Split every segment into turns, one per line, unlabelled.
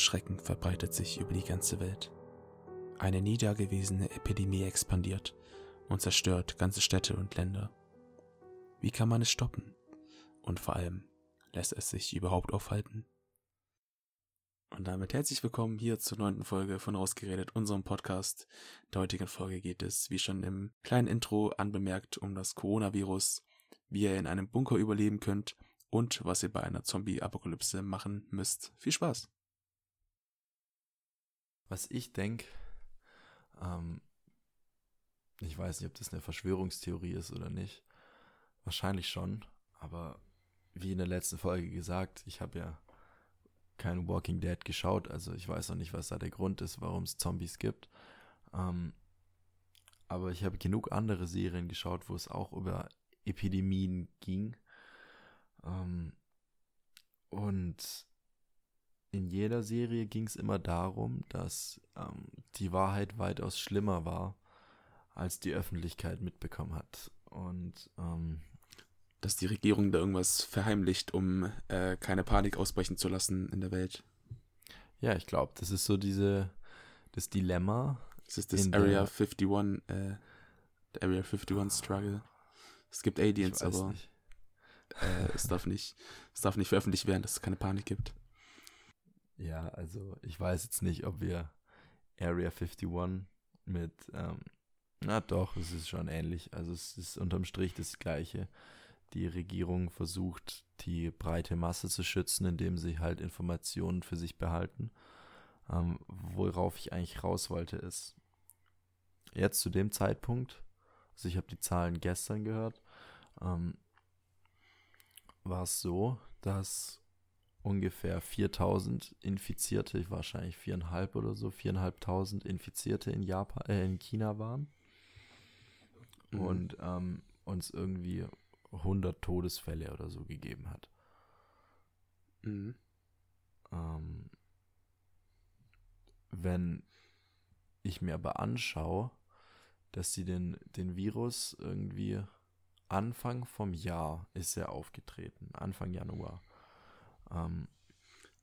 Schrecken verbreitet sich über die ganze Welt. Eine nie dagewesene Epidemie expandiert und zerstört ganze Städte und Länder. Wie kann man es stoppen? Und vor allem, lässt es sich überhaupt aufhalten? Und damit herzlich willkommen hier zur neunten Folge von Rausgeredet, unserem Podcast. In der heutigen Folge geht es, wie schon im kleinen Intro anbemerkt, um das Coronavirus, wie ihr in einem Bunker überleben könnt und was ihr bei einer Zombie-Apokalypse machen müsst. Viel Spaß!
Was ich denke, ähm, ich weiß nicht, ob das eine Verschwörungstheorie ist oder nicht. Wahrscheinlich schon, aber wie in der letzten Folge gesagt, ich habe ja kein Walking Dead geschaut, also ich weiß noch nicht, was da der Grund ist, warum es Zombies gibt. Ähm, aber ich habe genug andere Serien geschaut, wo es auch über Epidemien ging. Ähm, und in jeder Serie ging es immer darum, dass ähm, die Wahrheit weitaus schlimmer war, als die Öffentlichkeit mitbekommen hat. Und ähm,
dass die Regierung da irgendwas verheimlicht, um äh, keine Panik ausbrechen zu lassen in der Welt.
Ja, ich glaube, das ist so diese das Dilemma.
Das ist das Area 51, äh, der Area 51 Struggle. Es gibt Aliens, aber äh, es darf nicht, es darf nicht veröffentlicht werden, dass es keine Panik gibt.
Ja, also ich weiß jetzt nicht, ob wir Area 51 mit, ähm, na doch, es ist schon ähnlich. Also es ist unterm Strich das gleiche. Die Regierung versucht, die breite Masse zu schützen, indem sie halt Informationen für sich behalten. Ähm, worauf ich eigentlich raus wollte, ist, jetzt zu dem Zeitpunkt, also ich habe die Zahlen gestern gehört, ähm, war es so, dass ungefähr 4000 Infizierte, wahrscheinlich viereinhalb oder so, viereinhalbtausend Infizierte in Japan, äh, in China waren. Mhm. Und ähm, uns irgendwie 100 Todesfälle oder so gegeben hat. Mhm. Ähm, wenn ich mir aber anschaue, dass sie den, den Virus irgendwie Anfang vom Jahr ist er aufgetreten, Anfang Januar.
Ähm,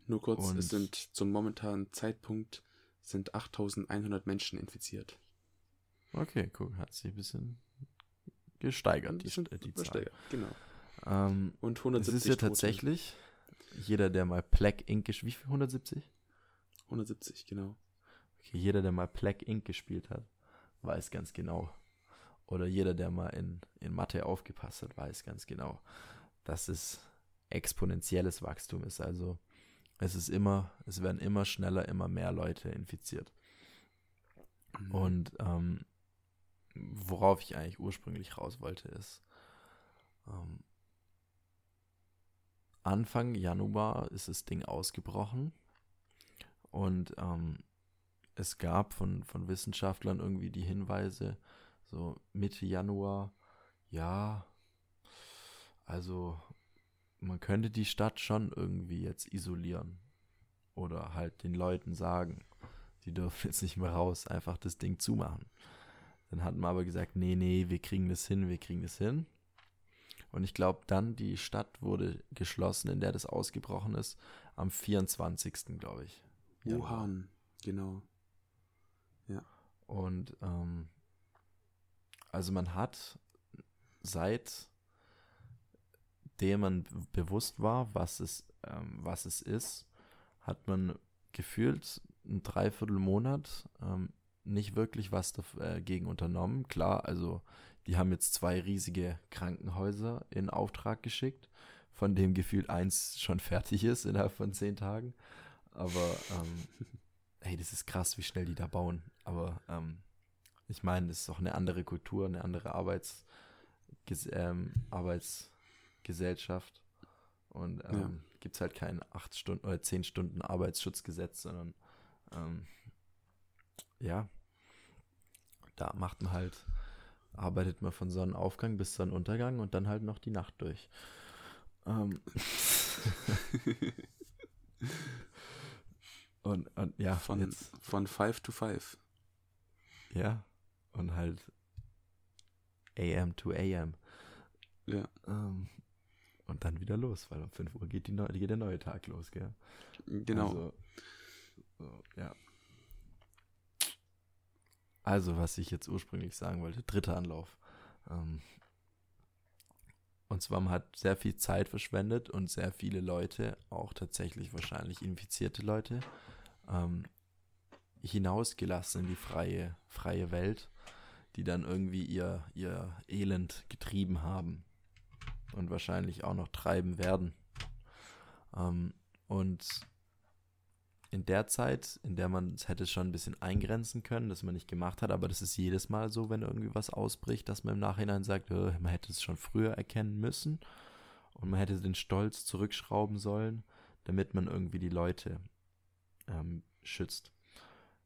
Nur kurz, es sind zum momentanen Zeitpunkt sind 8100 Menschen infiziert.
Okay, guck, hat sich ein bisschen gesteigert, die,
die, die Zahl. Genau.
Ähm, und 170 Es ist ja tatsächlich, jeder, der mal Plague Inc. gespielt wie viel? 170?
170, genau.
Okay, jeder, der mal Plague Inc. gespielt hat, weiß ganz genau. Oder jeder, der mal in, in Mathe aufgepasst hat, weiß ganz genau, dass es exponentielles Wachstum ist. Also es ist immer, es werden immer schneller, immer mehr Leute infiziert. Mhm. Und ähm, worauf ich eigentlich ursprünglich raus wollte, ist, ähm, Anfang Januar ist das Ding ausgebrochen und ähm, es gab von, von Wissenschaftlern irgendwie die Hinweise, so Mitte Januar, ja, also man könnte die Stadt schon irgendwie jetzt isolieren. Oder halt den Leuten sagen, die dürfen jetzt nicht mehr raus, einfach das Ding zumachen. Dann hat man aber gesagt, nee, nee, wir kriegen das hin, wir kriegen das hin. Und ich glaube, dann die Stadt wurde geschlossen, in der das ausgebrochen ist, am 24. glaube ich.
Wuhan, genau.
Ja. Und ähm, also man hat seit dem man bewusst war, was es, ähm, was es ist, hat man gefühlt ein Dreiviertelmonat ähm, nicht wirklich was dagegen äh, unternommen. Klar, also die haben jetzt zwei riesige Krankenhäuser in Auftrag geschickt, von dem gefühlt eins schon fertig ist innerhalb von zehn Tagen. Aber ähm, hey, das ist krass, wie schnell die da bauen. Aber ähm, ich meine, das ist auch eine andere Kultur, eine andere Arbeits, ähm, Arbeits Gesellschaft. Und ähm, ja. gibt es halt kein 8 Stunden oder 10 Stunden Arbeitsschutzgesetz, sondern ähm, ja, da macht man halt, arbeitet man von Sonnenaufgang bis Sonnenuntergang und dann halt noch die Nacht durch. Ähm. und, und ja,
von, jetzt, von 5 to 5.
Ja, und halt AM to AM.
Ja.
Ähm, und dann wieder los, weil um 5 Uhr geht, die, geht der neue Tag los, gell?
Genau. Also,
so, ja. Also, was ich jetzt ursprünglich sagen wollte, dritter Anlauf. Ähm, und zwar, man hat sehr viel Zeit verschwendet und sehr viele Leute, auch tatsächlich wahrscheinlich infizierte Leute, ähm, hinausgelassen in die freie, freie Welt, die dann irgendwie ihr, ihr Elend getrieben haben und wahrscheinlich auch noch treiben werden. Ähm, und in der Zeit, in der man es hätte schon ein bisschen eingrenzen können, dass man nicht gemacht hat, aber das ist jedes Mal so, wenn irgendwie was ausbricht, dass man im Nachhinein sagt, äh, man hätte es schon früher erkennen müssen und man hätte den Stolz zurückschrauben sollen, damit man irgendwie die Leute ähm, schützt.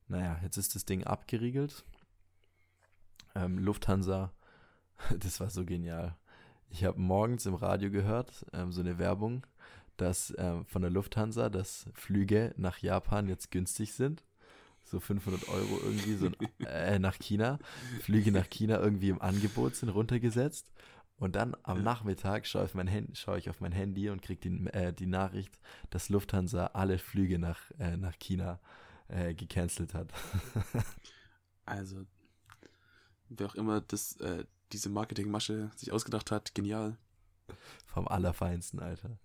Naja, jetzt ist das Ding abgeriegelt. Ähm, Lufthansa, das war so genial. Ich habe morgens im Radio gehört, ähm, so eine Werbung dass äh, von der Lufthansa, dass Flüge nach Japan jetzt günstig sind. So 500 Euro irgendwie so äh, nach China. Flüge nach China irgendwie im Angebot sind runtergesetzt. Und dann am Nachmittag schaue ich, mein schaue ich auf mein Handy und kriege die, äh, die Nachricht, dass Lufthansa alle Flüge nach, äh, nach China äh, gecancelt hat.
also, wer auch immer das, äh, diese Marketingmasche sich ausgedacht hat, genial.
Vom Allerfeinsten, Alter.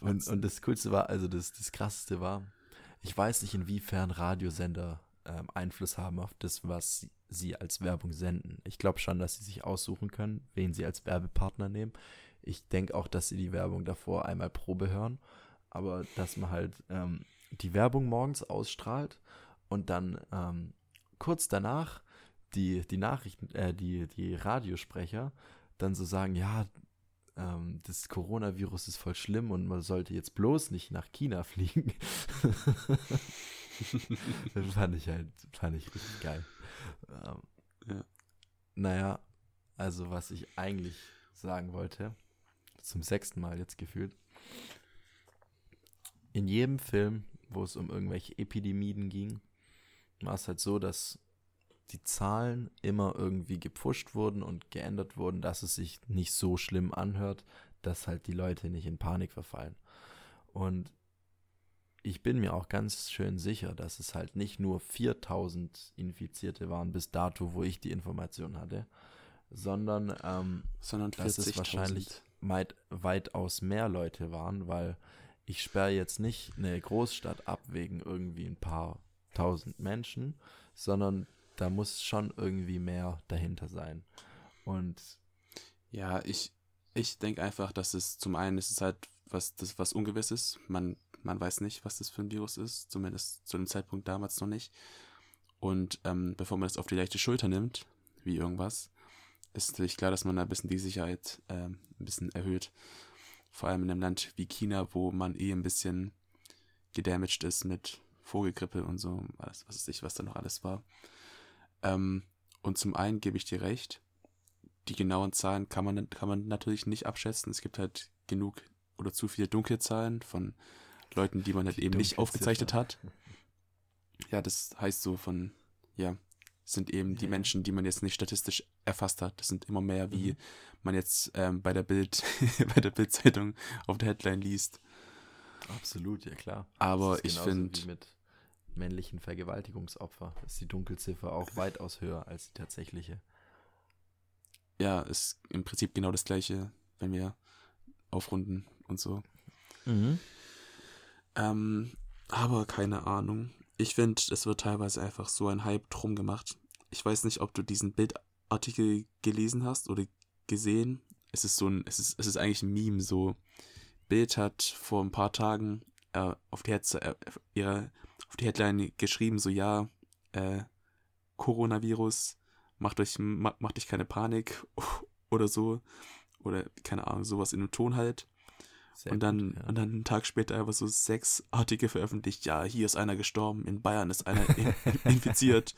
Und, und, das Coolste war, also das, das Krasseste war, ich weiß nicht, inwiefern Radiosender ähm, Einfluss haben auf das, was sie, sie als Werbung senden. Ich glaube schon, dass sie sich aussuchen können, wen sie als Werbepartner nehmen. Ich denke auch, dass sie die Werbung davor einmal Probe hören, aber dass man halt ähm, die Werbung morgens ausstrahlt und dann ähm, kurz danach die, die Nachrichten, äh, die, die Radiosprecher dann so sagen, ja, ähm, das Coronavirus ist voll schlimm und man sollte jetzt bloß nicht nach China fliegen. das fand ich halt, fand ich richtig geil. Ähm, ja. Naja, also was ich eigentlich sagen wollte, zum sechsten Mal jetzt gefühlt, in jedem Film, wo es um irgendwelche Epidemien ging, war es halt so, dass die Zahlen immer irgendwie gepfuscht wurden und geändert wurden, dass es sich nicht so schlimm anhört, dass halt die Leute nicht in Panik verfallen. Und ich bin mir auch ganz schön sicher, dass es halt nicht nur 4000 Infizierte waren bis dato, wo ich die Information hatte, sondern, ähm, sondern dass es wahrscheinlich weit, weitaus mehr Leute waren, weil ich sperre jetzt nicht eine Großstadt ab wegen irgendwie ein paar tausend Menschen, sondern da muss schon irgendwie mehr dahinter sein. Und
ja, ich, ich denke einfach, dass es zum einen ist es halt was, das was Ungewisses. Man, man weiß nicht, was das für ein Virus ist, zumindest zu dem Zeitpunkt damals noch nicht. Und ähm, bevor man das auf die leichte Schulter nimmt, wie irgendwas, ist natürlich klar, dass man da ein bisschen die Sicherheit äh, ein bisschen erhöht. Vor allem in einem Land wie China, wo man eh ein bisschen gedamaged ist mit Vogelgrippe und so, was, was weiß ich, was da noch alles war. Ähm, und zum einen gebe ich dir recht, die genauen Zahlen kann man, kann man natürlich nicht abschätzen. Es gibt halt genug oder zu viele dunkle Zahlen von Leuten, die man halt die eben nicht aufgezeichnet hat. Ja, das heißt so von, ja, sind eben die Menschen, die man jetzt nicht statistisch erfasst hat. Das sind immer mehr, wie mhm. man jetzt ähm, bei der Bild, bei der Bildzeitung auf der Headline liest.
Absolut, ja klar.
Aber ich finde,
männlichen Vergewaltigungsopfer ist die Dunkelziffer auch weitaus höher als die tatsächliche.
Ja, ist im Prinzip genau das gleiche, wenn wir aufrunden und so. Mhm. Ähm, aber keine Ahnung. Ich finde, es wird teilweise einfach so ein Hype drum gemacht. Ich weiß nicht, ob du diesen Bildartikel gelesen hast oder gesehen. Es ist so ein, es ist, es ist eigentlich ein Meme, so. Bild hat vor ein paar Tagen äh, auf die Hetze, äh, ihre auf die Headline geschrieben, so ja, äh, Coronavirus, macht euch, macht euch keine Panik oder so. Oder keine Ahnung, sowas in dem Ton halt. Sehr und dann, gut, ja. und dann einen Tag später einfach so sechs Artikel veröffentlicht. Ja, hier ist einer gestorben, in Bayern ist einer infiziert,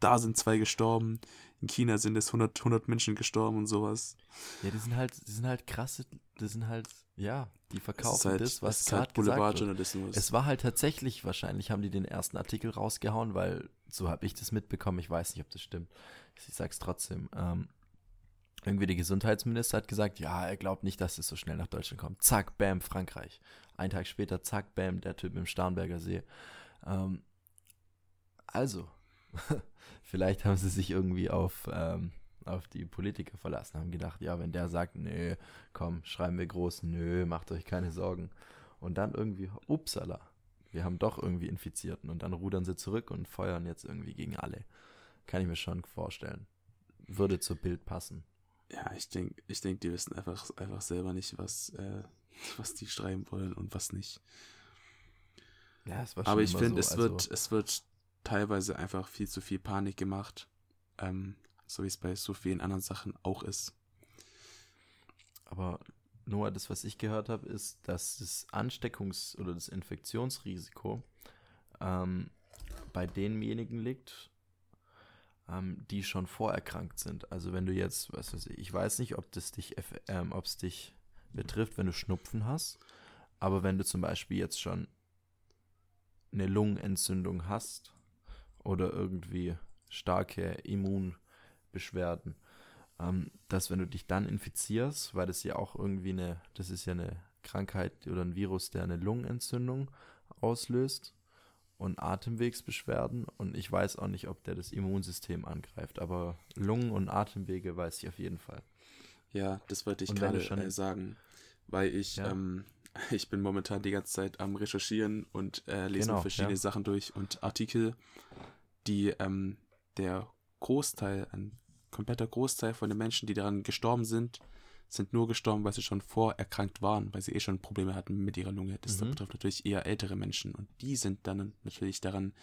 da sind zwei gestorben, in China sind es 100, 100 Menschen gestorben und sowas.
Ja, die sind halt, die sind halt krasse, die sind halt, ja, die verkaufen
halt,
das, was
gerade halt Boulevardjournalismus.
Es war halt tatsächlich, wahrscheinlich haben die den ersten Artikel rausgehauen, weil so habe ich das mitbekommen. Ich weiß nicht, ob das stimmt. Ich sag's trotzdem. Ähm, irgendwie der Gesundheitsminister hat gesagt, ja, er glaubt nicht, dass es so schnell nach Deutschland kommt. Zack, bam, Frankreich. Ein Tag später, zack, bam, der Typ im Starnberger See. Ähm, also, vielleicht haben sie sich irgendwie auf, ähm, auf die Politiker verlassen, haben gedacht, ja, wenn der sagt, nö, komm, schreiben wir groß, nö, macht euch keine Sorgen. Und dann irgendwie, upsala, wir haben doch irgendwie Infizierten und dann rudern sie zurück und feuern jetzt irgendwie gegen alle. Kann ich mir schon vorstellen. Würde zur Bild passen.
Ja, ich denke, ich denk, die wissen einfach, einfach selber nicht, was, äh, was die schreiben wollen und was nicht. Ja, es war schon Aber ich finde, so, es, also wird, es wird teilweise einfach viel zu viel Panik gemacht. Ähm, so wie es bei so vielen anderen Sachen auch ist.
Aber nur das, was ich gehört habe, ist, dass das Ansteckungs- oder das Infektionsrisiko ähm, bei denjenigen liegt, ähm, die schon vorerkrankt sind. Also wenn du jetzt, was weiß ich, ich weiß nicht, ob das dich, ähm, ob es dich betrifft, wenn du Schnupfen hast, aber wenn du zum Beispiel jetzt schon eine Lungenentzündung hast oder irgendwie starke Immunbeschwerden, ähm, dass wenn du dich dann infizierst, weil das ja auch irgendwie eine, das ist ja eine Krankheit oder ein Virus, der eine Lungenentzündung auslöst und Atemwegsbeschwerden und ich weiß auch nicht, ob der das Immunsystem angreift, aber Lungen und Atemwege weiß ich auf jeden Fall.
Ja, das wollte ich gerade schon äh, sagen, weil ich ja. ähm, ich bin momentan die ganze Zeit am recherchieren und äh, lese genau, verschiedene ja. Sachen durch und Artikel, die ähm, der Großteil, ein kompletter Großteil von den Menschen, die daran gestorben sind, sind nur gestorben, weil sie schon vorerkrankt waren, weil sie eh schon Probleme hatten mit ihrer Lunge. Das mhm. betrifft natürlich eher ältere Menschen und die sind dann natürlich daran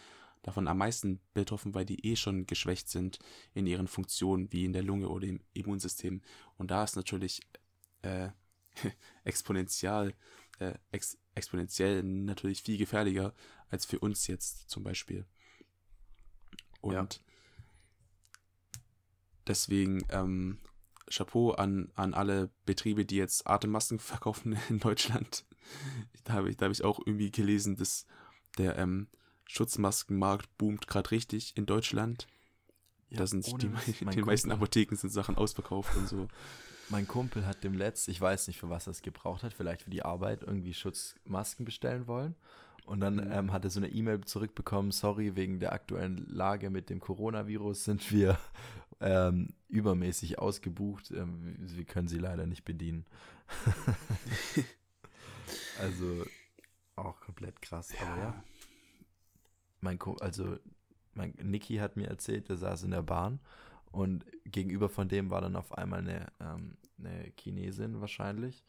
davon am meisten betroffen, weil die eh schon geschwächt sind in ihren Funktionen wie in der Lunge oder im Immunsystem. Und da ist natürlich äh, exponentiell, äh, ex exponentiell natürlich viel gefährlicher als für uns jetzt zum Beispiel. Und ja. Deswegen ähm, Chapeau an, an alle Betriebe, die jetzt Atemmasken verkaufen in Deutschland. Da habe ich, da hab ich auch irgendwie gelesen, dass der ähm, Schutzmaskenmarkt boomt gerade richtig in Deutschland. Ja, da sind die, die meisten Apotheken sind Sachen ausverkauft und so.
Mein Kumpel hat dem Letzt, ich weiß nicht, für was er es gebraucht hat, vielleicht für die Arbeit, irgendwie Schutzmasken bestellen wollen. Und dann mhm. ähm, hat er so eine E-Mail zurückbekommen, sorry, wegen der aktuellen Lage mit dem Coronavirus sind wir ähm, übermäßig ausgebucht. Ähm, wir können sie leider nicht bedienen. also auch komplett krass. Ja. Aber ja. Mein Co also mein Niki hat mir erzählt, der saß in der Bahn und gegenüber von dem war dann auf einmal eine, ähm, eine Chinesin wahrscheinlich,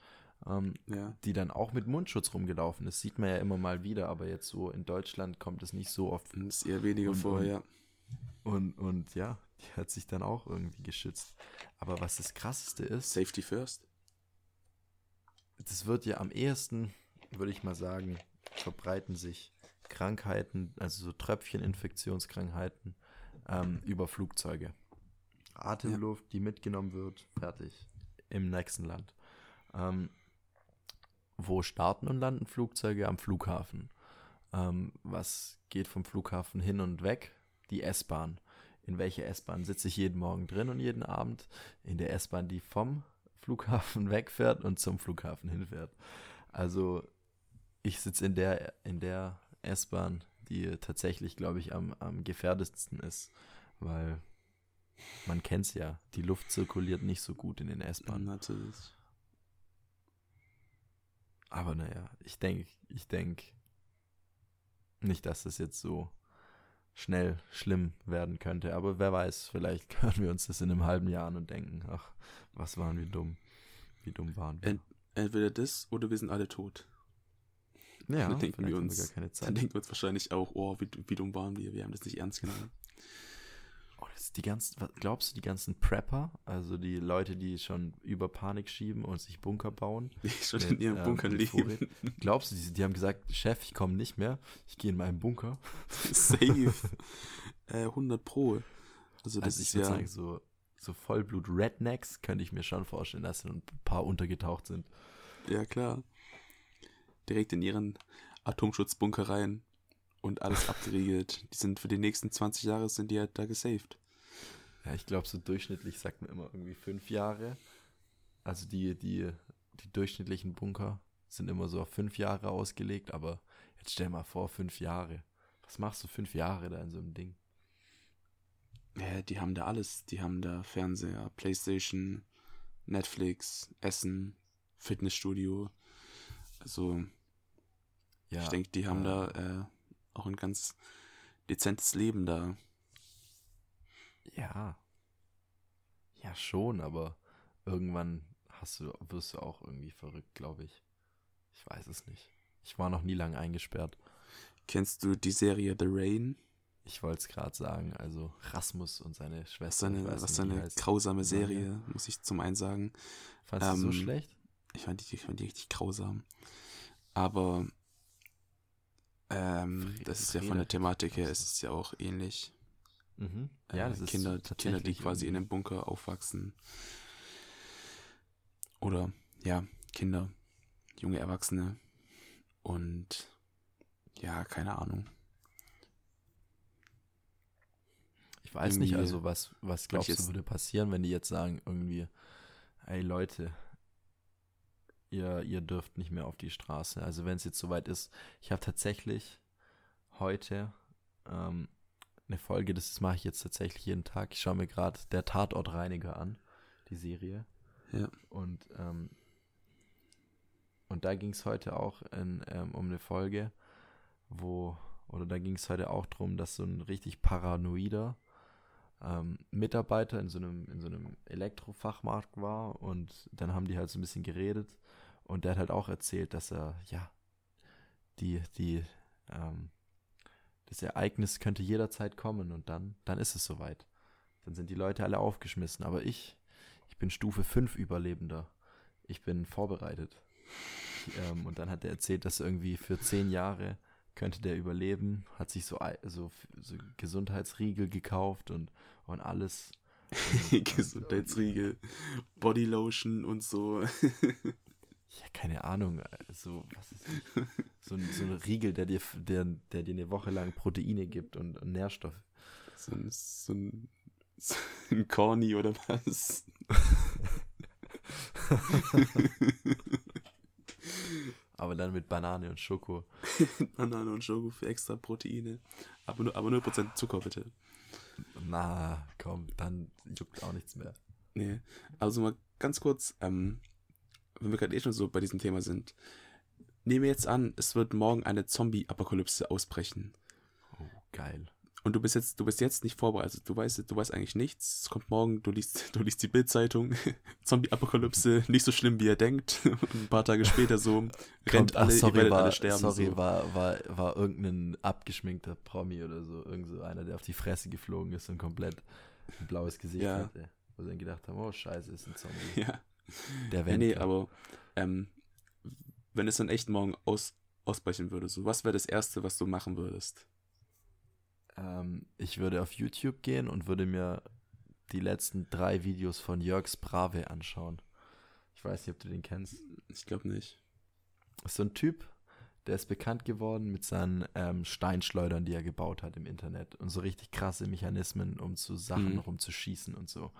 ähm, ja. die dann auch mit Mundschutz rumgelaufen ist. Sieht man ja immer mal wieder, aber jetzt so in Deutschland kommt es nicht so oft.
Das ist eher weniger vor, ja.
Und, und ja, die hat sich dann auch irgendwie geschützt. Aber was das Krasseste ist.
Safety first.
Das wird ja am ehesten, würde ich mal sagen, verbreiten sich Krankheiten, also so Tröpfcheninfektionskrankheiten, ähm, über Flugzeuge. Atemluft, ja. die mitgenommen wird, fertig. Im nächsten Land. Ähm, wo starten und landen Flugzeuge? Am Flughafen. Ähm, was geht vom Flughafen hin und weg? Die S-Bahn in welcher S-Bahn sitze ich jeden Morgen drin und jeden Abend. In der S-Bahn, die vom Flughafen wegfährt und zum Flughafen hinfährt. Also ich sitze in der, in der S-Bahn, die tatsächlich, glaube ich, am, am gefährdetsten ist, weil man kennt es ja, die Luft zirkuliert nicht so gut in den S-Bahnen. Natürlich. Aber naja, ich denke, ich denke nicht, dass das jetzt so schnell schlimm werden könnte. Aber wer weiß, vielleicht hören wir uns das in einem halben Jahr an und denken, ach, was waren wir dumm. Wie dumm waren wir.
Ent entweder das oder wir sind alle tot. Ja, dann denken wir uns, dann denken wir uns wahrscheinlich auch, oh, wie, wie dumm waren wir, wir haben das nicht ernst genommen.
Die ganzen, glaubst du, die ganzen Prepper, also die Leute, die schon über Panik schieben und sich Bunker bauen, die schon mit, in ihren äh, Bunkern leben. glaubst du, die, die, haben gesagt, Chef, ich komme nicht mehr, ich gehe in meinen Bunker.
Safe. äh, 100 Pro.
Also das also ist ja sagen, so, so Vollblut Rednecks könnte ich mir schon vorstellen, dass ein paar untergetaucht sind.
Ja, klar. Direkt in ihren Atomschutzbunker rein und alles abgeriegelt. Die sind für die nächsten 20 Jahre sind die halt da gesaved.
Ja, ich glaube, so durchschnittlich sagt man immer irgendwie fünf Jahre. Also die, die, die durchschnittlichen Bunker sind immer so auf fünf Jahre ausgelegt, aber jetzt stell mal vor, fünf Jahre. Was machst du fünf Jahre da in so einem Ding?
Ja, die haben da alles. Die haben da Fernseher, Playstation, Netflix, Essen, Fitnessstudio. Also, ja, ich denke, die haben äh, da äh, auch ein ganz dezentes Leben da.
Ja. Ja, schon, aber irgendwann hast du, wirst du auch irgendwie verrückt, glaube ich. Ich weiß es nicht. Ich war noch nie lange eingesperrt.
Kennst du die Serie The Rain?
Ich wollte es gerade sagen, also Rasmus und seine Schwester.
Seine, was seine grausame Serie, ja. muss ich zum einen sagen.
Fandest ähm, du so schlecht?
Ich fand die, ich fand die richtig grausam. Aber ähm, das ist ja von der Thematik her, es ist ja auch ähnlich.
Mhm. Ja,
äh, Kinder, Kinder, die quasi in einem Bunker aufwachsen. Oder ja, Kinder, junge Erwachsene. Und ja, keine Ahnung.
Ich weiß irgendwie, nicht, also was, was glaubst du würde passieren, wenn die jetzt sagen, irgendwie, ey Leute, ihr, ihr dürft nicht mehr auf die Straße. Also wenn es jetzt soweit ist, ich habe tatsächlich heute ähm, eine Folge, das mache ich jetzt tatsächlich jeden Tag. Ich schaue mir gerade der Tatortreiniger an, die Serie.
Ja.
Und, ähm, und da ging es heute auch in, ähm, um eine Folge, wo, oder da ging es heute auch darum, dass so ein richtig paranoider ähm, Mitarbeiter in so einem, in so einem Elektrofachmarkt war und dann haben die halt so ein bisschen geredet und der hat halt auch erzählt, dass er, ja, die, die, ähm, das Ereignis könnte jederzeit kommen und dann, dann ist es soweit. Dann sind die Leute alle aufgeschmissen. Aber ich, ich bin Stufe 5 Überlebender. Ich bin vorbereitet. Ähm, und dann hat er erzählt, dass irgendwie für zehn Jahre könnte der überleben, hat sich so, so, so Gesundheitsriegel gekauft und, und alles.
Gesundheitsriegel, Bodylotion und so.
ja, keine Ahnung. So, was ist so, ein, so ein Riegel, der dir, der, der dir eine Woche lang Proteine gibt und, und Nährstoffe.
So ein, so ein, so ein Corny oder was?
aber dann mit Banane und Schoko.
Banane und Schoko für extra Proteine. Aber nur, aber nur Prozent Zucker, bitte.
Na, komm, dann juckt auch nichts mehr.
Nee. Also mal ganz kurz, ähm, wenn wir gerade eh schon so bei diesem Thema sind. Nehmen wir jetzt an, es wird morgen eine Zombie-Apokalypse ausbrechen.
Oh, geil.
Und du bist jetzt, du bist jetzt nicht vorbereitet. Also du weißt, du weißt eigentlich nichts. Es kommt morgen, du liest, du liest die Bildzeitung. Zombie-Apokalypse, nicht so schlimm, wie er denkt. Und ein paar Tage später so
rennt alle, ach, sorry, ihr werdet war, alle sterben. Sorry, so. war, war, war irgendein abgeschminkter Promi oder so. Irgend so einer, der auf die Fresse geflogen ist und komplett ein blaues Gesicht ja. hatte. Wo sie dann gedacht haben, oh scheiße, ist ein Zombie.
Ja. Der Wendler. Nee, aber ähm, wenn es dann echt morgen aus, ausbrechen würde, so was wäre das Erste, was du machen würdest?
Ähm, ich würde auf YouTube gehen und würde mir die letzten drei Videos von Jörgs Brave anschauen. Ich weiß nicht, ob du den kennst.
Ich glaube nicht.
ist so ein Typ, der ist bekannt geworden mit seinen ähm, Steinschleudern, die er gebaut hat im Internet. Und so richtig krasse Mechanismen, um zu Sachen mhm. rumzuschießen und so.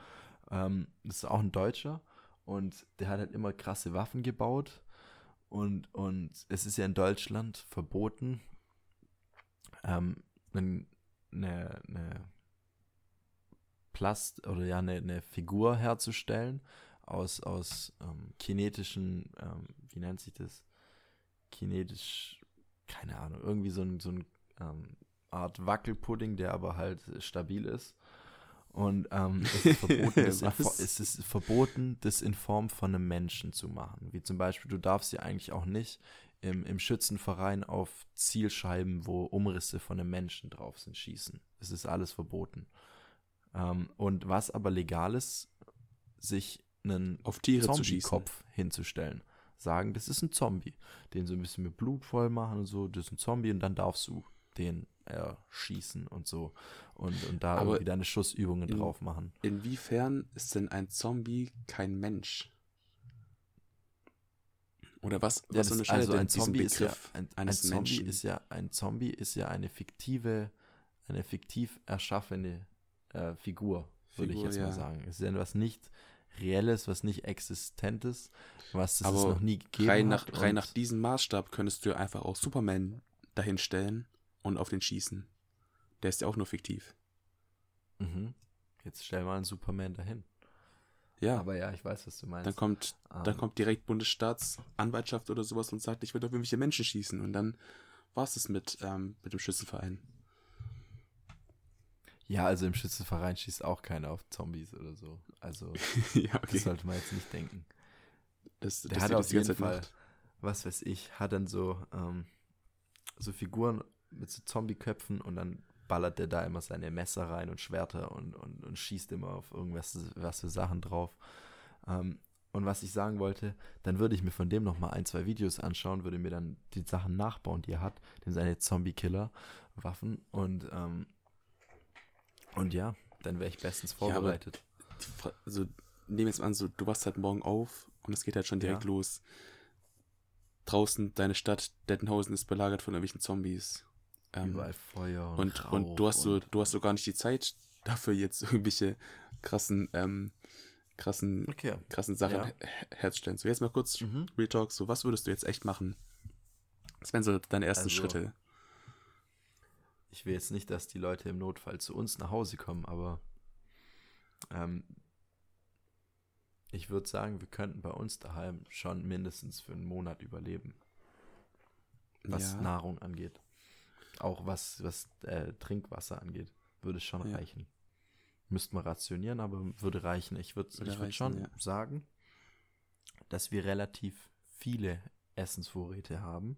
Ähm, das ist auch ein Deutscher und der hat halt immer krasse Waffen gebaut. Und, und es ist ja in Deutschland verboten, ähm, eine, eine Plast oder ja eine, eine Figur herzustellen aus, aus ähm, kinetischen, ähm, wie nennt sich das? Kinetisch, keine Ahnung, irgendwie so ein, so ein ähm, Art Wackelpudding, der aber halt stabil ist. Und ähm, es, ist verboten, das in, es ist verboten, das in Form von einem Menschen zu machen. Wie zum Beispiel, du darfst ja eigentlich auch nicht im, im Schützenverein auf Zielscheiben, wo Umrisse von einem Menschen drauf sind, schießen. Es ist alles verboten. Ähm, und was aber legal ist, sich einen
auf Tiere Zombie-Kopf
hinzustellen. Sagen, das ist ein Zombie. Den so ein bisschen mit Blut voll machen und so, das ist ein Zombie und dann darfst du den erschießen und so. Und, und da aber irgendwie deine Schussübungen in, drauf machen.
Inwiefern ist denn ein Zombie kein Mensch? Oder was,
was ja, unterscheidet also ein Zombie ist ja, ein, ein Zombie Menschen? ist ja ein Zombie ist ja eine fiktive, eine fiktiv erschaffene äh, Figur. würde ich jetzt ja. mal sagen. Es ist ja was nicht Reelles, was nicht Existentes, was es noch nie gegeben
rein nach, hat. Rein nach diesem Maßstab könntest du einfach auch Superman dahin stellen und auf den schießen. Der ist ja auch nur fiktiv.
Mhm. Jetzt stell mal einen Superman dahin.
Ja.
Aber ja, ich weiß, was du meinst.
Dann kommt, um. dann ähm. kommt direkt Bundesstaatsanwaltschaft oder sowas und sagt, ich will auf irgendwelche Menschen schießen. Und dann war es das mit, ähm, mit dem Schützenverein.
Ja, also im Schützenverein schießt auch keiner auf Zombies oder so. Also, ja, okay. das sollte man jetzt nicht denken. Das, Der das hat auf jeden Fall, macht. was weiß ich, hat dann so, ähm, so Figuren mit so Zombie-Köpfen und dann ballert der da immer seine Messer rein und Schwerter und, und, und schießt immer auf irgendwas was für Sachen drauf. Ähm, und was ich sagen wollte, dann würde ich mir von dem nochmal ein, zwei Videos anschauen, würde mir dann die Sachen nachbauen, die er hat, denn seine Zombie-Killer-Waffen und ähm, und ja, dann wäre ich bestens vorbereitet.
Ja, also nehmen jetzt mal an, so, du wachst halt morgen auf und es geht halt schon direkt ja. los. Draußen, deine Stadt, Dettenhausen ist belagert von irgendwelchen Zombies.
Ähm, Überall Feuer
und, und, und du hast so, du hast so gar nicht die Zeit dafür, jetzt irgendwelche krassen, ähm, krassen, okay. krassen Sachen ja. herzustellen. So, jetzt mal kurz mhm. Real Talk, so, was würdest du jetzt echt machen? Was wären so deine ersten also, Schritte?
ich will jetzt nicht, dass die Leute im Notfall zu uns nach Hause kommen, aber ähm, ich würde sagen, wir könnten bei uns daheim schon mindestens für einen Monat überleben. Was ja. Nahrung angeht. Auch was, was äh, Trinkwasser angeht, würde es schon ja. reichen. Müssten wir rationieren, aber würde reichen. Ich würde würd schon ja. sagen, dass wir relativ viele Essensvorräte haben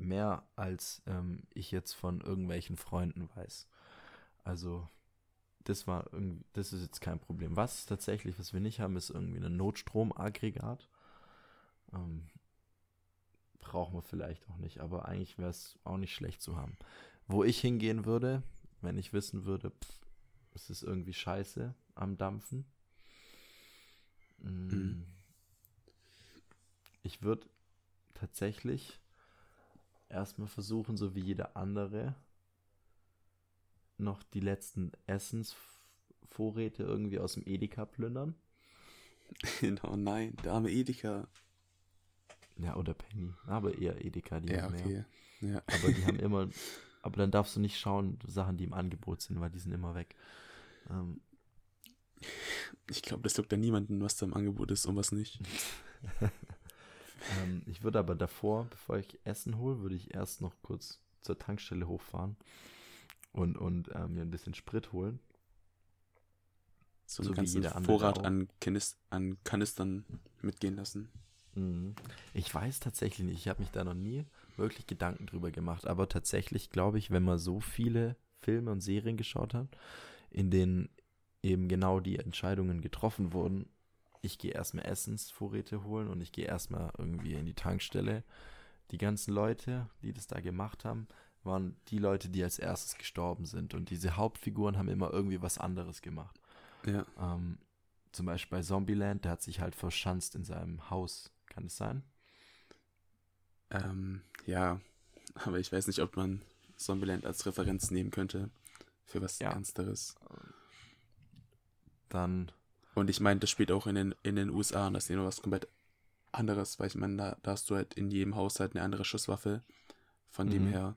mehr als ähm, ich jetzt von irgendwelchen Freunden weiß. Also das war irgendwie, das ist jetzt kein Problem. Was tatsächlich, was wir nicht haben, ist irgendwie ein Notstromaggregat. Ähm, brauchen wir vielleicht auch nicht, aber eigentlich wäre es auch nicht schlecht zu haben. Wo ich hingehen würde, wenn ich wissen würde, pff, es ist irgendwie scheiße am Dampfen. Mm, mhm. Ich würde tatsächlich erstmal versuchen, so wie jeder andere, noch die letzten Essensvorräte irgendwie aus dem Edeka plündern.
oh nein, der arme Edeka.
Ja, oder Penny. Aber eher Edeka, die
ja, haben okay.
mehr. Ja. Aber die haben immer, aber dann darfst du nicht schauen, Sachen, die im Angebot sind, weil die sind immer weg. Ähm,
ich glaube, das sagt ja niemanden, was da im Angebot ist und was nicht.
Ähm, ich würde aber davor, bevor ich Essen hole, würde ich erst noch kurz zur Tankstelle hochfahren und, und äh, mir ein bisschen Sprit holen.
So, so wie jeder Vorrat an, Kanist an Kanistern mitgehen lassen.
Mhm. Ich weiß tatsächlich nicht, ich habe mich da noch nie wirklich Gedanken drüber gemacht, aber tatsächlich glaube ich, wenn man so viele Filme und Serien geschaut hat, in denen eben genau die Entscheidungen getroffen wurden, ich gehe erstmal Essensvorräte holen und ich gehe erstmal irgendwie in die Tankstelle. Die ganzen Leute, die das da gemacht haben, waren die Leute, die als erstes gestorben sind. Und diese Hauptfiguren haben immer irgendwie was anderes gemacht.
Ja.
Ähm, zum Beispiel bei Zombieland, der hat sich halt verschanzt in seinem Haus. Kann es sein?
Ähm, ja, aber ich weiß nicht, ob man Zombieland als Referenz nehmen könnte für was ja. Ernsteres.
Dann
und ich meine, das spielt auch in den, in den USA und das ist ja noch was komplett anderes, weil ich meine, da, da, hast du halt in jedem Haushalt eine andere Schusswaffe. Von mhm. dem her,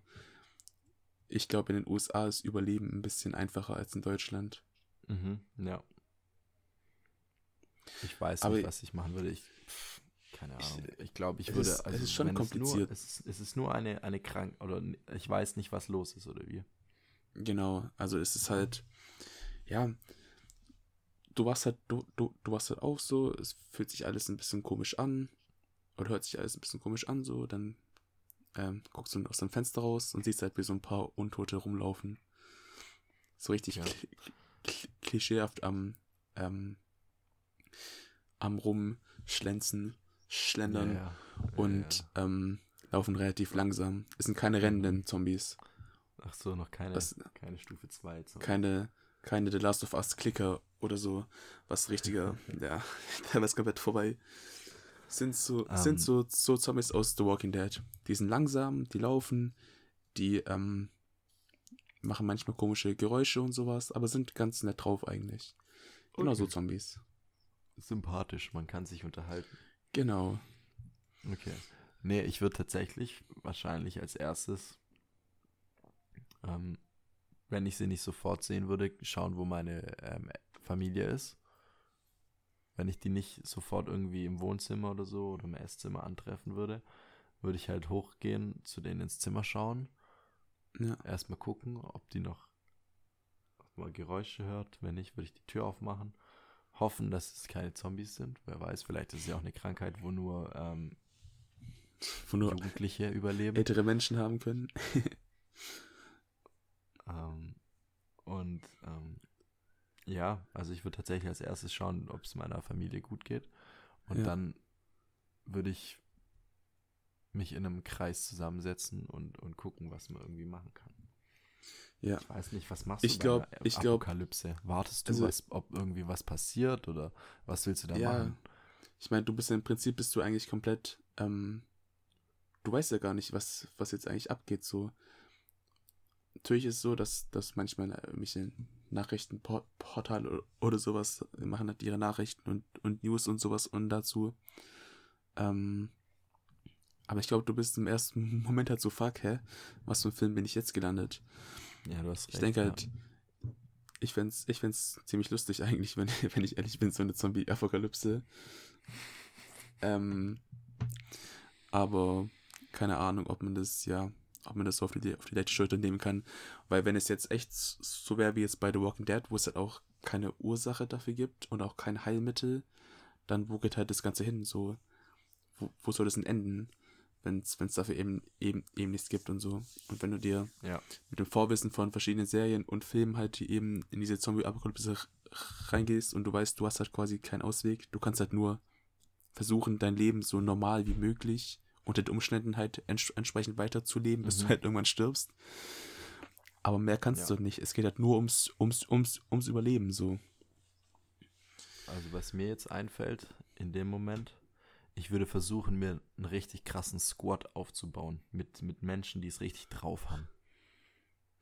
ich glaube, in den USA ist Überleben ein bisschen einfacher als in Deutschland.
Mhm, ja. Ich weiß Aber nicht, was ich machen würde. Ich, keine Ahnung. Ich, ich glaube, ich würde.
Ist, also, es ist schon kompliziert.
Es, nur, es, ist, es ist nur eine, eine Krank. Oder ich weiß nicht, was los ist, oder wie.
Genau. Also, es ist halt. Ja, du warst halt, du, du, du warst halt auch so, es fühlt sich alles ein bisschen komisch an. Oder hört sich alles ein bisschen komisch an, so, dann ähm, guckst du aus deinem Fenster raus und siehst halt, wie so ein paar Untote rumlaufen. So richtig ja. klischeehaft am, ähm, am Rumschlänzen, Schlendern ja, ja. und ähm, laufen relativ langsam. Es sind keine rennenden Zombies.
Ach so, noch keine, das, keine Stufe 2.
Keine, keine The Last of Us Clicker oder so, was richtiger, ja, da war es komplett vorbei. Sind so, um. sind ähm. so, so Zombies aus The Walking Dead. Die sind langsam, die laufen, die, ähm, machen manchmal komische Geräusche und sowas, aber sind ganz nett drauf eigentlich. Genau okay. so Zombies.
Sympathisch, man kann sich unterhalten.
Genau.
Okay. Nee, ich würde tatsächlich wahrscheinlich als erstes, ähm, wenn ich sie nicht sofort sehen würde, schauen, wo meine ähm, Familie ist. Wenn ich die nicht sofort irgendwie im Wohnzimmer oder so oder im Esszimmer antreffen würde, würde ich halt hochgehen, zu denen ins Zimmer schauen. Ja. Erstmal gucken, ob die noch ob man Geräusche hört. Wenn nicht, würde ich die Tür aufmachen. Hoffen, dass es keine Zombies sind. Wer weiß, vielleicht ist es ja auch eine Krankheit, wo nur, ähm,
wo nur Jugendliche überleben. Ältere Menschen haben können.
ähm, und ähm, ja, also ich würde tatsächlich als erstes schauen, ob es meiner Familie gut geht. Und ja. dann würde ich mich in einem Kreis zusammensetzen und, und gucken, was man irgendwie machen kann. Ja. Ich weiß nicht, was machst
ich du glaub, bei
ich Apokalypse? Glaub, Wartest du, also, was, ob irgendwie was passiert oder was willst du da ja, machen?
Ich meine, du bist ja im Prinzip bist du eigentlich komplett, ähm, du weißt ja gar nicht, was, was jetzt eigentlich abgeht. So, natürlich ist es so, dass, dass manchmal irgendwelche Nachrichtenportale oder, oder sowas machen halt ihre Nachrichten und, und News und sowas und dazu. Ähm, aber ich glaube, du bist im ersten Moment halt so, fuck, hä? Was für ein Film bin ich jetzt gelandet?
Ja, du hast recht.
Ich denke halt, ich fände ich find's ziemlich lustig eigentlich, wenn, wenn ich ehrlich bin, so eine Zombie-Apokalypse. Ähm, aber keine Ahnung, ob man das, ja, ob man das so auf die, auf die leichte Schulter nehmen kann. Weil wenn es jetzt echt so wäre wie jetzt bei The Walking Dead, wo es halt auch keine Ursache dafür gibt und auch kein Heilmittel, dann wo geht halt das Ganze hin? So, wo, wo soll das denn enden? Wenn es dafür eben, eben, eben nichts gibt und so. Und wenn du dir
ja.
mit dem Vorwissen von verschiedenen Serien und Filmen halt die eben in diese Zombie-Apokalypse reingehst und du weißt, du hast halt quasi keinen Ausweg, du kannst halt nur versuchen, dein Leben so normal wie möglich unter den Umständen halt ents entsprechend weiterzuleben, bis mhm. du halt irgendwann stirbst. Aber mehr kannst ja. du nicht. Es geht halt nur ums, ums, ums, ums Überleben so.
Also was mir jetzt einfällt in dem Moment, ich würde versuchen, mir einen richtig krassen Squad aufzubauen mit, mit Menschen, die es richtig drauf haben.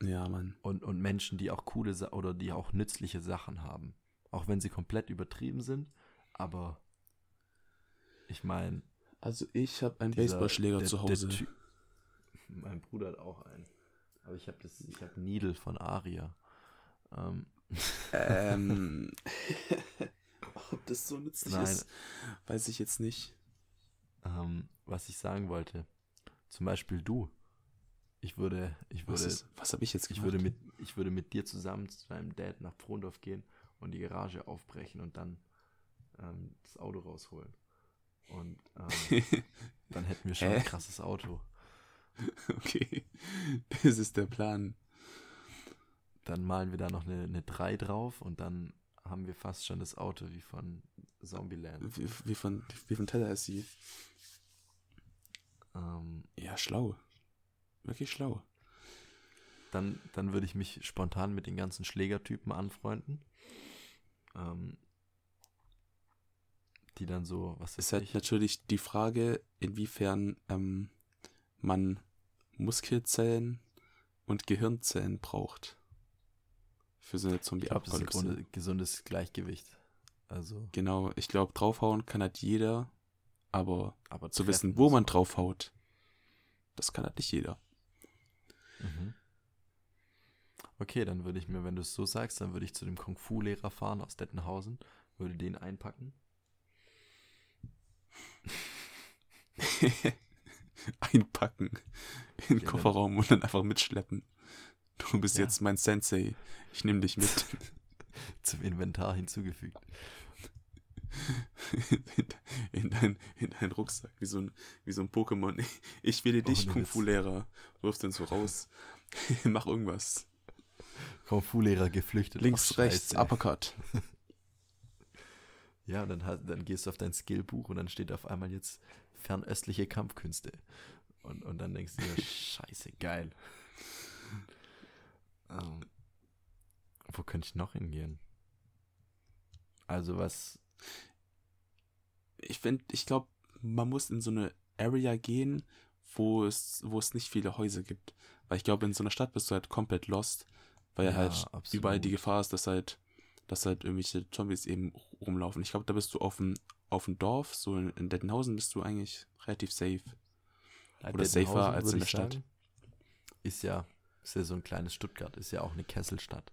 Ja, Mann.
Und, und Menschen, die auch coole oder die auch nützliche Sachen haben. Auch wenn sie komplett übertrieben sind, aber ich meine.
Also ich habe einen Baseballschläger zu Hause.
mein Bruder hat auch einen. Aber ich habe das, ich habe Needle von Aria.
Ähm. ähm. Ob das so nützlich Nein. ist, weiß ich jetzt nicht
ähm, was ich sagen wollte. Zum Beispiel du. Ich würde, ich würde,
was, was habe ich jetzt
gemacht? Ich würde mit, ich würde mit dir zusammen zu deinem Dad nach Frondorf gehen und die Garage aufbrechen und dann ähm, das Auto rausholen. Und ähm, dann hätten wir schon ein krasses Auto.
Okay, das ist der Plan.
Dann malen wir da noch eine, eine 3 drauf und dann haben wir fast schon das Auto wie von Zombieland.
Wie, wie von, wie von Teller ist sie.
Ähm,
ja, schlau. Wirklich schlau.
Dann, dann würde ich mich spontan mit den ganzen Schlägertypen anfreunden. Ähm, die dann so, was
ist halt natürlich die Frage, inwiefern ähm, man Muskelzellen und Gehirnzellen braucht. Für so eine Zombie-Apokalypse.
Ich glaube, das ist ein gesundes Gleichgewicht. Also.
Genau, ich glaube, draufhauen kann halt jeder, aber, aber zu wissen, wo man draufhaut, das kann halt nicht jeder.
Mhm. Okay, dann würde ich mir, wenn du es so sagst, dann würde ich zu dem Kung-Fu-Lehrer fahren aus Dettenhausen, würde den einpacken.
einpacken in den Kofferraum und dann einfach mitschleppen. Du bist ja. jetzt mein Sensei. Ich nehme dich mit.
Zum Inventar hinzugefügt.
in, dein, in deinen Rucksack, wie so ein, wie so ein Pokémon. Ich wähle dich, oh, Kung Fu-Lehrer. Wirfst den so raus. Mach irgendwas.
Kung Fu-Lehrer geflüchtet.
Links, rechts, Uppercut.
ja, dann, hat, dann gehst du auf dein Skillbuch und dann steht auf einmal jetzt fernöstliche Kampfkünste. Und, und dann denkst du dir, scheiße, geil. ähm, wo könnte ich noch hingehen? Also was
ich finde, ich glaube, man muss in so eine Area gehen, wo es, wo es nicht viele Häuser gibt. Weil ich glaube, in so einer Stadt bist du halt komplett lost, weil ja, halt absolut. überall die Gefahr ist, dass halt, dass halt irgendwelche Zombies eben rumlaufen. Ich glaube, da bist du auf dem, auf dem Dorf, so in, in Dettenhausen bist du eigentlich relativ safe.
Ja, Oder safer als in der Stadt. Sagen, ist ja, ist ja so ein kleines Stuttgart, ist ja auch eine Kesselstadt.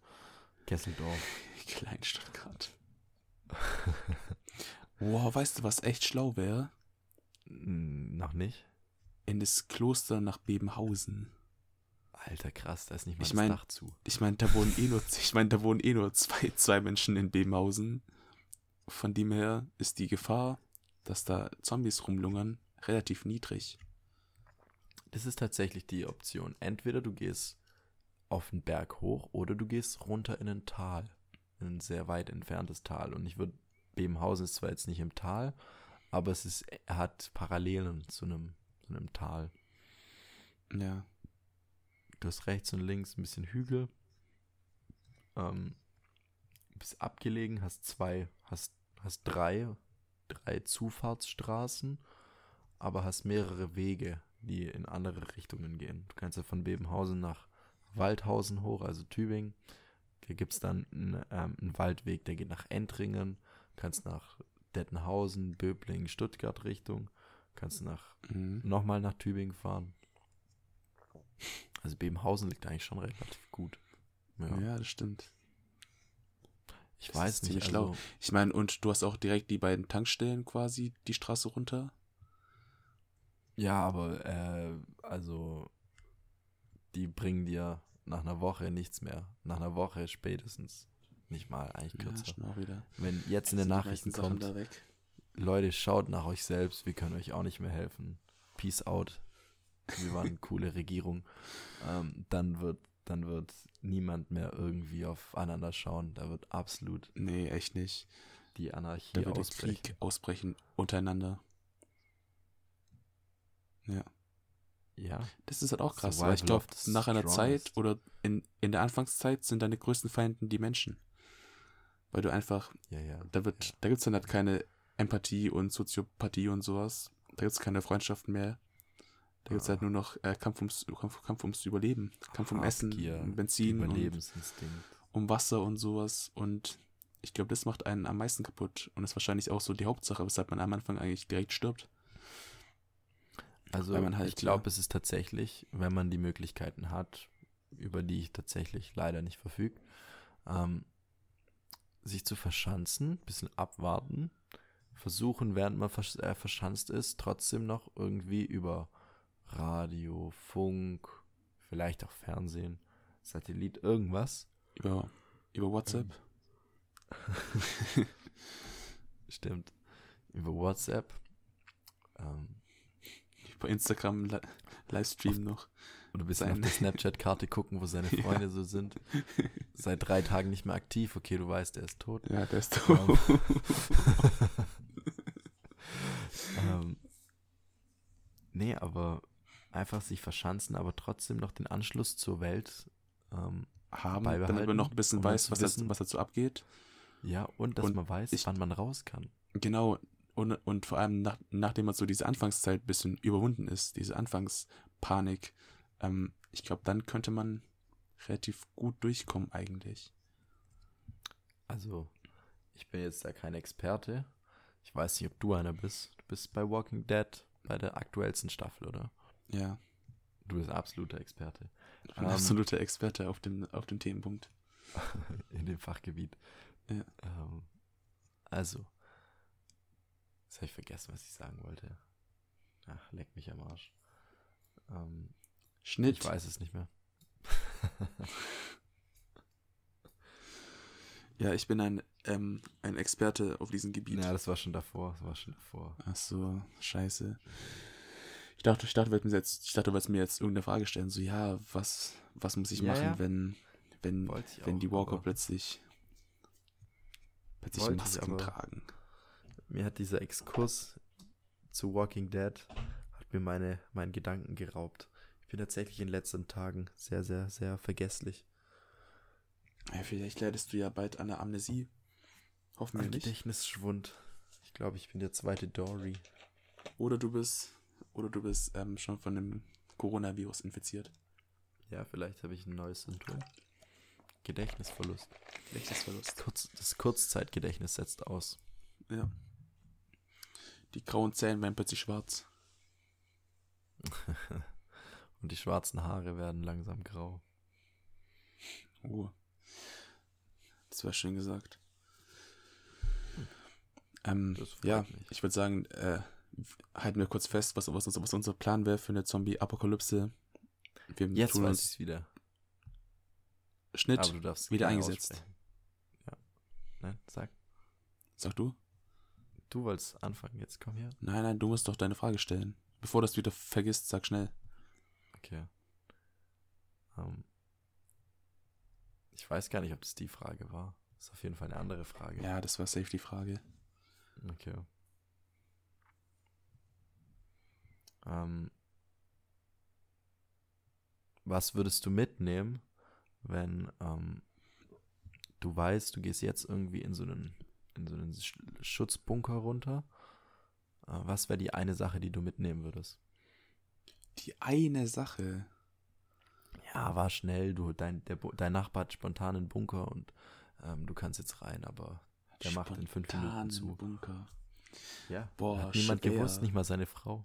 Kesseldorf.
Klein Stuttgart. Wow, weißt du, was echt schlau wäre?
Noch nicht.
In das Kloster nach Bebenhausen.
Alter, krass, da ist nicht mal
ich mein,
das Dach zu.
Ich meine, da wohnen eh nur, ich meine, da wohnen eh nur zwei, zwei Menschen in Bebenhausen. Von dem her ist die Gefahr, dass da Zombies rumlungern, relativ niedrig.
Das ist tatsächlich die Option. Entweder du gehst auf den Berg hoch oder du gehst runter in ein Tal. In ein sehr weit entferntes Tal. Und ich würde, Bebenhausen ist zwar jetzt nicht im Tal, aber es ist, hat Parallelen zu einem, zu einem Tal.
Ja.
Du hast rechts und links ein bisschen Hügel. Ähm, bist abgelegen, hast zwei, hast, hast drei, drei Zufahrtsstraßen, aber hast mehrere Wege, die in andere Richtungen gehen. Du kannst ja von Bebenhausen nach Waldhausen hoch, also Tübingen. Hier gibt es dann einen, ähm, einen, Waldweg, der geht nach Entringen, kannst nach Dettenhausen, Böbling, Stuttgart Richtung, kannst nach mhm. nochmal nach Tübingen fahren. Also Bebenhausen liegt eigentlich schon relativ gut.
Ja, ja das stimmt.
Ich das weiß nicht. Also,
schlau. Ich meine, und du hast auch direkt die beiden Tankstellen quasi die Straße runter.
Ja, aber äh, also die bringen dir nach einer Woche nichts mehr. Nach einer Woche spätestens. Nicht mal, eigentlich kürzer.
Ja,
Wenn jetzt in den Nachrichten kommt, Leute, schaut nach euch selbst, wir können euch auch nicht mehr helfen. Peace out. Wir waren eine coole Regierung. Ähm, dann wird dann wird niemand mehr irgendwie aufeinander schauen. Da wird absolut.
Nee, echt nicht.
Die Anarchie da wird
ausbrechen. Krieg ausbrechen untereinander. Ja.
Ja.
Das ist halt auch krass, weil ich glaube, nach einer Zeit oder in, in der Anfangszeit sind deine größten Feinden die Menschen. Weil du einfach,
ja, ja,
da wird,
ja.
da gibt es dann halt keine Empathie und Soziopathie und sowas. Da gibt es keine Freundschaften mehr. Da gibt es halt nur noch äh, Kampf, ums, Kampf, Kampf ums Überleben. Kampf um Essen, um Benzin, und, um Wasser und sowas. Und ich glaube, das macht einen am meisten kaputt. Und ist wahrscheinlich auch so die Hauptsache, weshalb man am Anfang eigentlich direkt stirbt.
Also halt, ich glaube, es ist tatsächlich, wenn man die Möglichkeiten hat, über die ich tatsächlich leider nicht verfüge, ähm, sich zu verschanzen, bisschen abwarten, versuchen, während man vers äh, verschanzt ist, trotzdem noch irgendwie über Radio, Funk, vielleicht auch Fernsehen, Satellit, irgendwas.
Über, über WhatsApp.
Stimmt. Über WhatsApp. Ähm,
bei Instagram li Livestream noch.
Oder bis auf der Snapchat-Karte gucken, wo seine Freunde ja. so sind. Seit drei Tagen nicht mehr aktiv. Okay, du weißt, der ist tot.
Ja, der ist tot.
ähm, nee, aber einfach sich verschanzen, aber trotzdem noch den Anschluss zur Welt ähm,
haben, damit man noch ein bisschen weiß, was, wissen, was dazu abgeht.
Ja, und dass und man weiß, ich, wann man raus kann.
Genau, und, und vor allem nach, nachdem man so diese Anfangszeit ein bisschen überwunden ist, diese Anfangspanik, ähm, ich glaube, dann könnte man relativ gut durchkommen eigentlich.
Also, ich bin jetzt da kein Experte. Ich weiß nicht, ob du einer bist. Du bist bei Walking Dead bei der aktuellsten Staffel, oder?
Ja.
Du bist absoluter Experte.
Ich bin um, absoluter Experte auf dem, auf dem Themenpunkt.
In dem Fachgebiet.
Ja. Ähm,
also, Jetzt habe ich vergessen, was ich sagen wollte. Ach, leck mich am Arsch. Ähm,
Schnitt.
Ich weiß es nicht mehr.
ja, ich bin ein, ähm, ein Experte auf diesem Gebiet.
Ja, das war schon davor. Das war schon davor.
Ach so, scheiße. Ich dachte, ich dachte, du jetzt, ich dachte, du wolltest mir jetzt irgendeine Frage stellen. So, ja, was, was muss ich ja, machen, ja. wenn, wenn, wenn die Walker plötzlich, plötzlich Masken tragen?
Mir hat dieser Exkurs zu Walking Dead hat mir meine, meinen Gedanken geraubt. Ich bin tatsächlich in den letzten Tagen sehr, sehr, sehr vergesslich.
Ja, vielleicht leidest du ja bald an der Amnesie. Hoffen wir
nicht. Gedächtnisschwund. Ich glaube, ich bin der zweite Dory.
Oder du bist, Oder du bist ähm, schon von dem Coronavirus infiziert.
Ja, vielleicht habe ich ein neues Symptom. Gedächtnisverlust.
Gedächtnisverlust.
Kurz, das Kurzzeitgedächtnis setzt aus.
Ja. Die grauen Zellen werden plötzlich schwarz.
Und die schwarzen Haare werden langsam grau.
Oh. Das war schön gesagt. Ähm, ja, mich. ich würde sagen, äh, halten wir kurz fest, was, was, was unser Plan wäre für eine Zombie-Apokalypse.
Jetzt tun weiß ich es wieder.
Schnitt wieder eingesetzt.
Ja. Nein, sag.
Sag du?
Du wolltest anfangen, jetzt komm her.
Nein, nein, du musst doch deine Frage stellen. Bevor du das wieder vergisst, sag schnell.
Okay. Um, ähm, ich weiß gar nicht, ob das die Frage war. Das ist auf jeden Fall eine andere Frage.
Ja, das war safe die Frage.
Okay. Ähm, was würdest du mitnehmen, wenn ähm, du weißt, du gehst jetzt irgendwie in so einen, in so einen Schutzbunker runter? Äh, was wäre die eine Sache, die du mitnehmen würdest?
Die eine Sache.
Ja, war schnell, du, dein, der, dein Nachbar hat spontan einen Bunker und ähm, du kannst jetzt rein, aber der macht in fünf Minuten zu.
Bunker.
Ja, Boah, hat niemand schwer. gewusst, nicht mal seine Frau.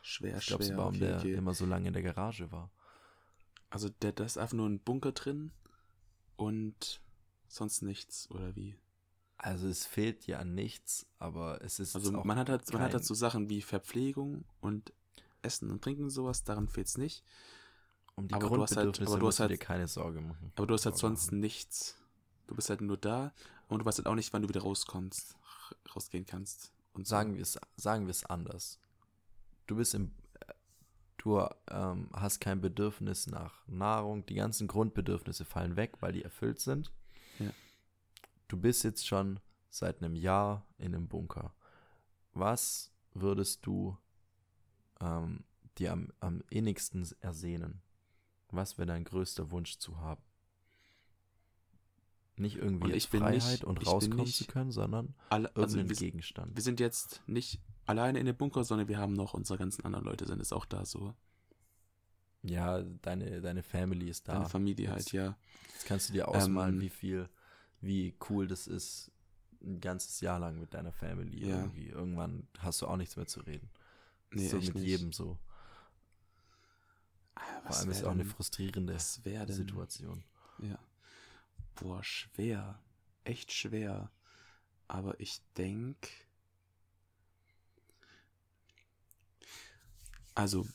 Schwer,
ich glaube,
schwer.
warum okay, der okay. immer so lange in der Garage war.
Also der, da ist einfach nur ein Bunker drin und sonst nichts, oder wie?
Also es fehlt ja an nichts, aber es ist.
Also man hat halt, man hat halt so Sachen wie Verpflegung und Essen und Trinken und sowas, daran fehlt es nicht.
Um die aber du hast halt, aber du hast halt, dir keine Sorge machen.
Aber du hast halt sonst machen. nichts. Du bist halt nur da und du weißt halt auch nicht, wann du wieder rauskommst, rausgehen kannst.
Und sagen wir es, sagen wir es anders. Du bist im, du ähm, hast kein Bedürfnis nach Nahrung. Die ganzen Grundbedürfnisse fallen weg, weil die erfüllt sind.
Ja.
Du bist jetzt schon seit einem Jahr in einem Bunker. Was würdest du ähm, dir am, am innigsten ersehnen? Was wäre dein größter Wunsch zu haben? Nicht irgendwie und Freiheit nicht, und rauskommen zu können, sondern
alle, also
irgendeinen
wir,
Gegenstand.
Wir sind jetzt nicht alleine in dem Bunker, sondern wir haben noch unsere ganzen anderen Leute sind es auch da so.
Ja, deine, deine Family ist da.
Deine Familie halt,
jetzt,
ja.
Jetzt kannst du dir ausmalen, ähm, wie viel, wie cool das ist, ein ganzes Jahr lang mit deiner Family. Ja. Irgendwie. Irgendwann hast du auch nichts mehr zu reden. Nee, so mit nicht. jedem so.
Ah,
Vor allem ist es auch eine frustrierende Situation.
Ja. Boah, schwer. Echt schwer. Aber ich denke. Also,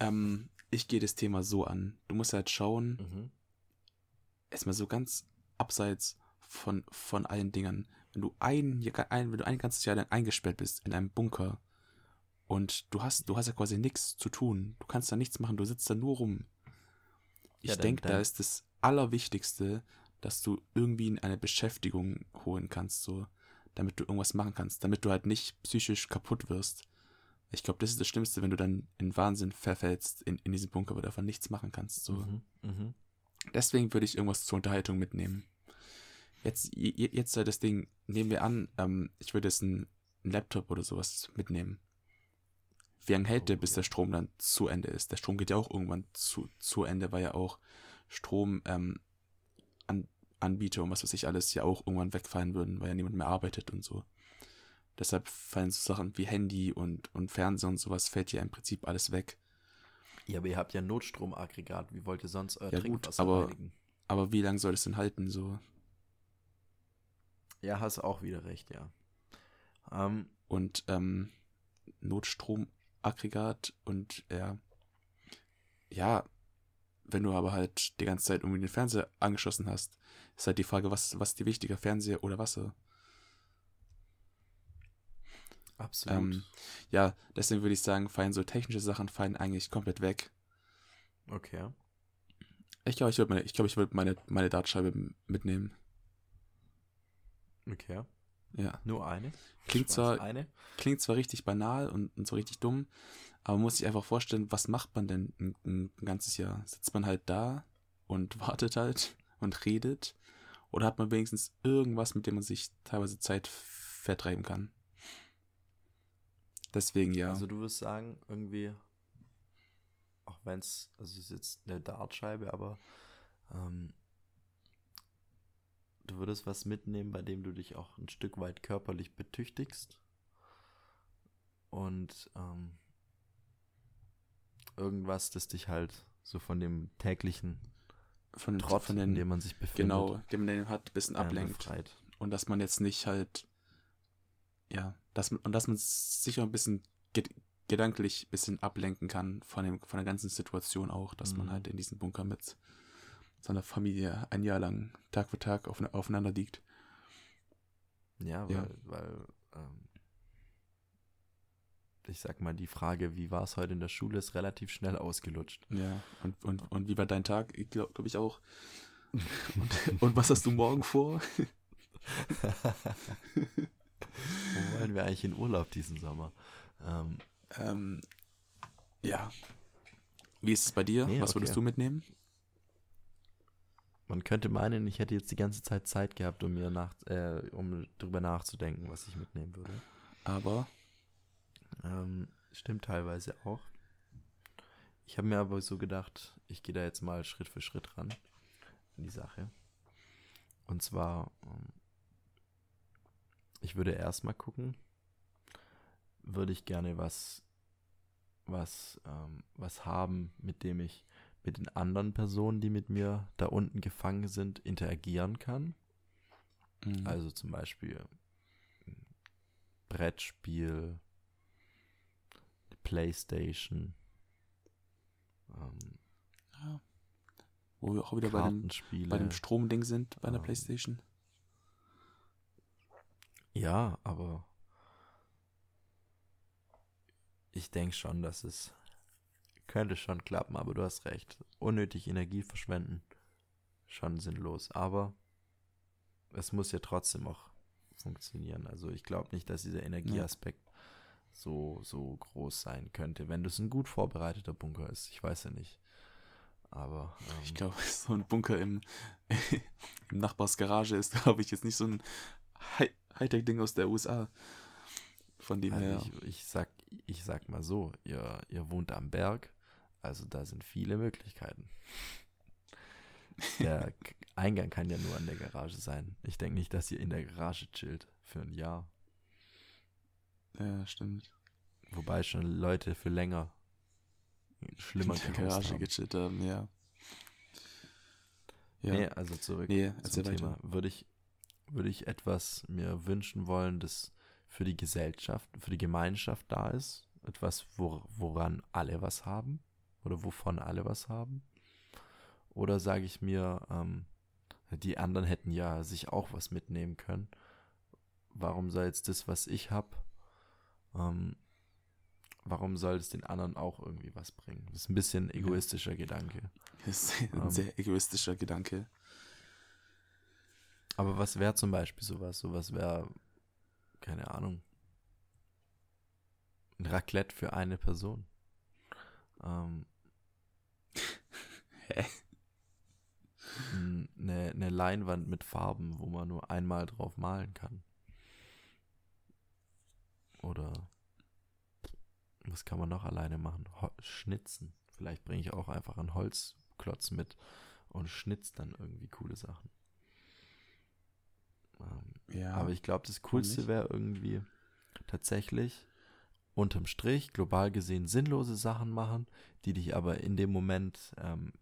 ähm, ich gehe das Thema so an. Du musst halt schauen, mhm. erstmal so ganz abseits von, von allen Dingen. Wenn du ein, ein, wenn du ein ganzes Jahr lang eingesperrt bist in einem Bunker und du hast, du hast ja quasi nichts zu tun. Du kannst da nichts machen, du sitzt da nur rum. Ich ja, denke, da ist das Allerwichtigste, dass du irgendwie in eine Beschäftigung holen kannst, so, damit du irgendwas machen kannst, damit du halt nicht psychisch kaputt wirst. Ich glaube, das ist das Schlimmste, wenn du dann in Wahnsinn verfällst in, in diesem Bunker, weil du einfach nichts machen kannst. So. Mhm,
mh.
Deswegen würde ich irgendwas zur Unterhaltung mitnehmen. Jetzt, jetzt halt das Ding, nehmen wir an, ähm, ich würde jetzt einen, einen Laptop oder sowas mitnehmen. Wie lange hält oh, der, bis der Strom dann zu Ende ist? Der Strom geht ja auch irgendwann zu, zu Ende, weil ja auch Strom ähm, an, und was weiß ich alles ja auch irgendwann wegfallen würden, weil ja niemand mehr arbeitet und so. Deshalb fallen so Sachen wie Handy und, und Fernseher und sowas fällt ja im Prinzip alles weg.
Ja, aber ihr habt ja Notstromaggregat. Wie wollt ihr sonst euer
ja,
Trinkwasser
gut, aber, aber wie lange soll es denn halten, so?
Ja, hast auch wieder recht, ja.
Ähm, und ähm, Notstromaggregat und ja, ja, wenn du aber halt die ganze Zeit irgendwie den Fernseher angeschlossen hast, ist halt die Frage, was, was ist dir wichtiger, Fernseher oder Wasser?
Absolut. Ähm,
ja, deswegen würde ich sagen, fallen so technische Sachen fallen eigentlich komplett weg.
Okay.
Ich glaube, ich würde meine, ich glaub, ich würd meine, meine Dartscheibe mitnehmen.
Okay.
Ja.
Nur eine?
Klingt zwar, eine? klingt zwar richtig banal und, und so richtig dumm, aber man muss sich einfach vorstellen, was macht man denn ein, ein, ganzes Jahr? Sitzt man halt da und wartet halt und redet? Oder hat man wenigstens irgendwas, mit dem man sich teilweise Zeit vertreiben kann? Deswegen ja.
Also du wirst sagen, irgendwie, auch wenn es, also es ist jetzt eine Dartscheibe, aber ähm, du würdest was mitnehmen, bei dem du dich auch ein Stück weit körperlich betüchtigst und ähm, irgendwas, das dich halt so von dem täglichen
von,
Trott,
von den,
in dem man sich befindet,
genau, den man hat, ein bisschen ablenkt.
befreit.
Und dass man jetzt nicht halt, ja, dass man, und dass man sich auch ein bisschen ged gedanklich ein bisschen ablenken kann von, dem, von der ganzen Situation auch, dass man
Mhm.
halt in diesem Bunker mit seiner Familie ein Jahr lang Tag für Tag auf, aufeinander liegt.
Ja,
Ja.
weil, weil ähm, ich sag mal, die Frage, wie war es heute in der Schule, ist relativ schnell ausgelutscht.
Ja, und, und, und wie war dein Tag? Ich glaube glaub ich auch. Und, und was hast du morgen vor?
Wo wollen wir eigentlich in Urlaub diesen Sommer? Ähm,
Ähm, ja. Wie ist es bei dir?
Nee,
Was
okay.
würdest du mitnehmen?
Man könnte meinen, ich hätte jetzt die ganze Zeit Zeit gehabt, um mir nach, äh, um drüber nachzudenken, was ich mitnehmen würde.
Aber,
Ähm, stimmt teilweise auch. Ich habe mir aber so gedacht, ich gehe da jetzt mal Schritt für Schritt ran in die Sache. Und zwar, ähm, ich würde erstmal gucken, würde ich gerne was, was, ähm, was haben, mit dem ich mit den anderen Personen, die mit mir da unten gefangen sind, interagieren kann.
mh,
Also zum Beispiel Brettspiel, Playstation, ähm,
ja. wo wir auch wieder bei dem, bei dem Stromding sind, bei der
Ähm,
Playstation.
ja, aber ich denke schon, dass es könnte schon klappen, aber du hast recht. Unnötig Energie verschwenden, schon sinnlos. Aber es muss ja trotzdem auch funktionieren. Also ich glaube nicht, dass dieser Energieaspekt so, so groß sein könnte, wenn das ein gut vorbereiteter Bunker ist. Ich weiß ja nicht. Aber ähm,
Ich glaube, so ein Bunker im, im Nachbarsgarage ist, glaube ich, jetzt nicht so ein Hi- Hightech-Ding aus der USA. Von dem her.
Also ich, ich, sag, ich sag mal so, ihr, ihr wohnt am Berg, also da sind viele Möglichkeiten. Der Eingang kann ja nur an der Garage sein. Ich denke nicht, dass ihr in der Garage chillt für ein Jahr.
Ja, stimmt.
Wobei schon Leute für länger schlimmer
in der Garage
haben.
gechillt haben, ja. Ja.
Nee, also zurück
nee,
zum Thema.
weiter.
Würde ich, würde ich etwas mir wünschen wollen, das für die Gesellschaft, für die Gemeinschaft da ist? Etwas, wor woran alle was haben? Oder wovon alle was haben? Oder sage ich mir, ähm, die anderen hätten ja sich auch was mitnehmen können. Warum soll jetzt das, was ich habe, ähm, warum soll es den anderen auch irgendwie was bringen? Das ist ein bisschen egoistischer Gedanke.
Das ist ein
Ähm.
sehr egoistischer Gedanke.
Aber was wäre zum Beispiel sowas? Sowas wäre, keine Ahnung, ein Raclette für eine Person. Ähm,
Hä?
Eine, eine Leinwand mit Farben, wo man nur einmal drauf malen kann. Oder was kann man noch alleine machen? Ho schnitzen. Vielleicht bringe ich auch einfach einen Holzklotz mit und schnitz dann irgendwie coole Sachen. Ähm,
Ja,
Aber ich glaube, das Coolste wäre irgendwie tatsächlich unterm Strich global gesehen sinnlose Sachen machen, die dich aber in dem Moment ähm,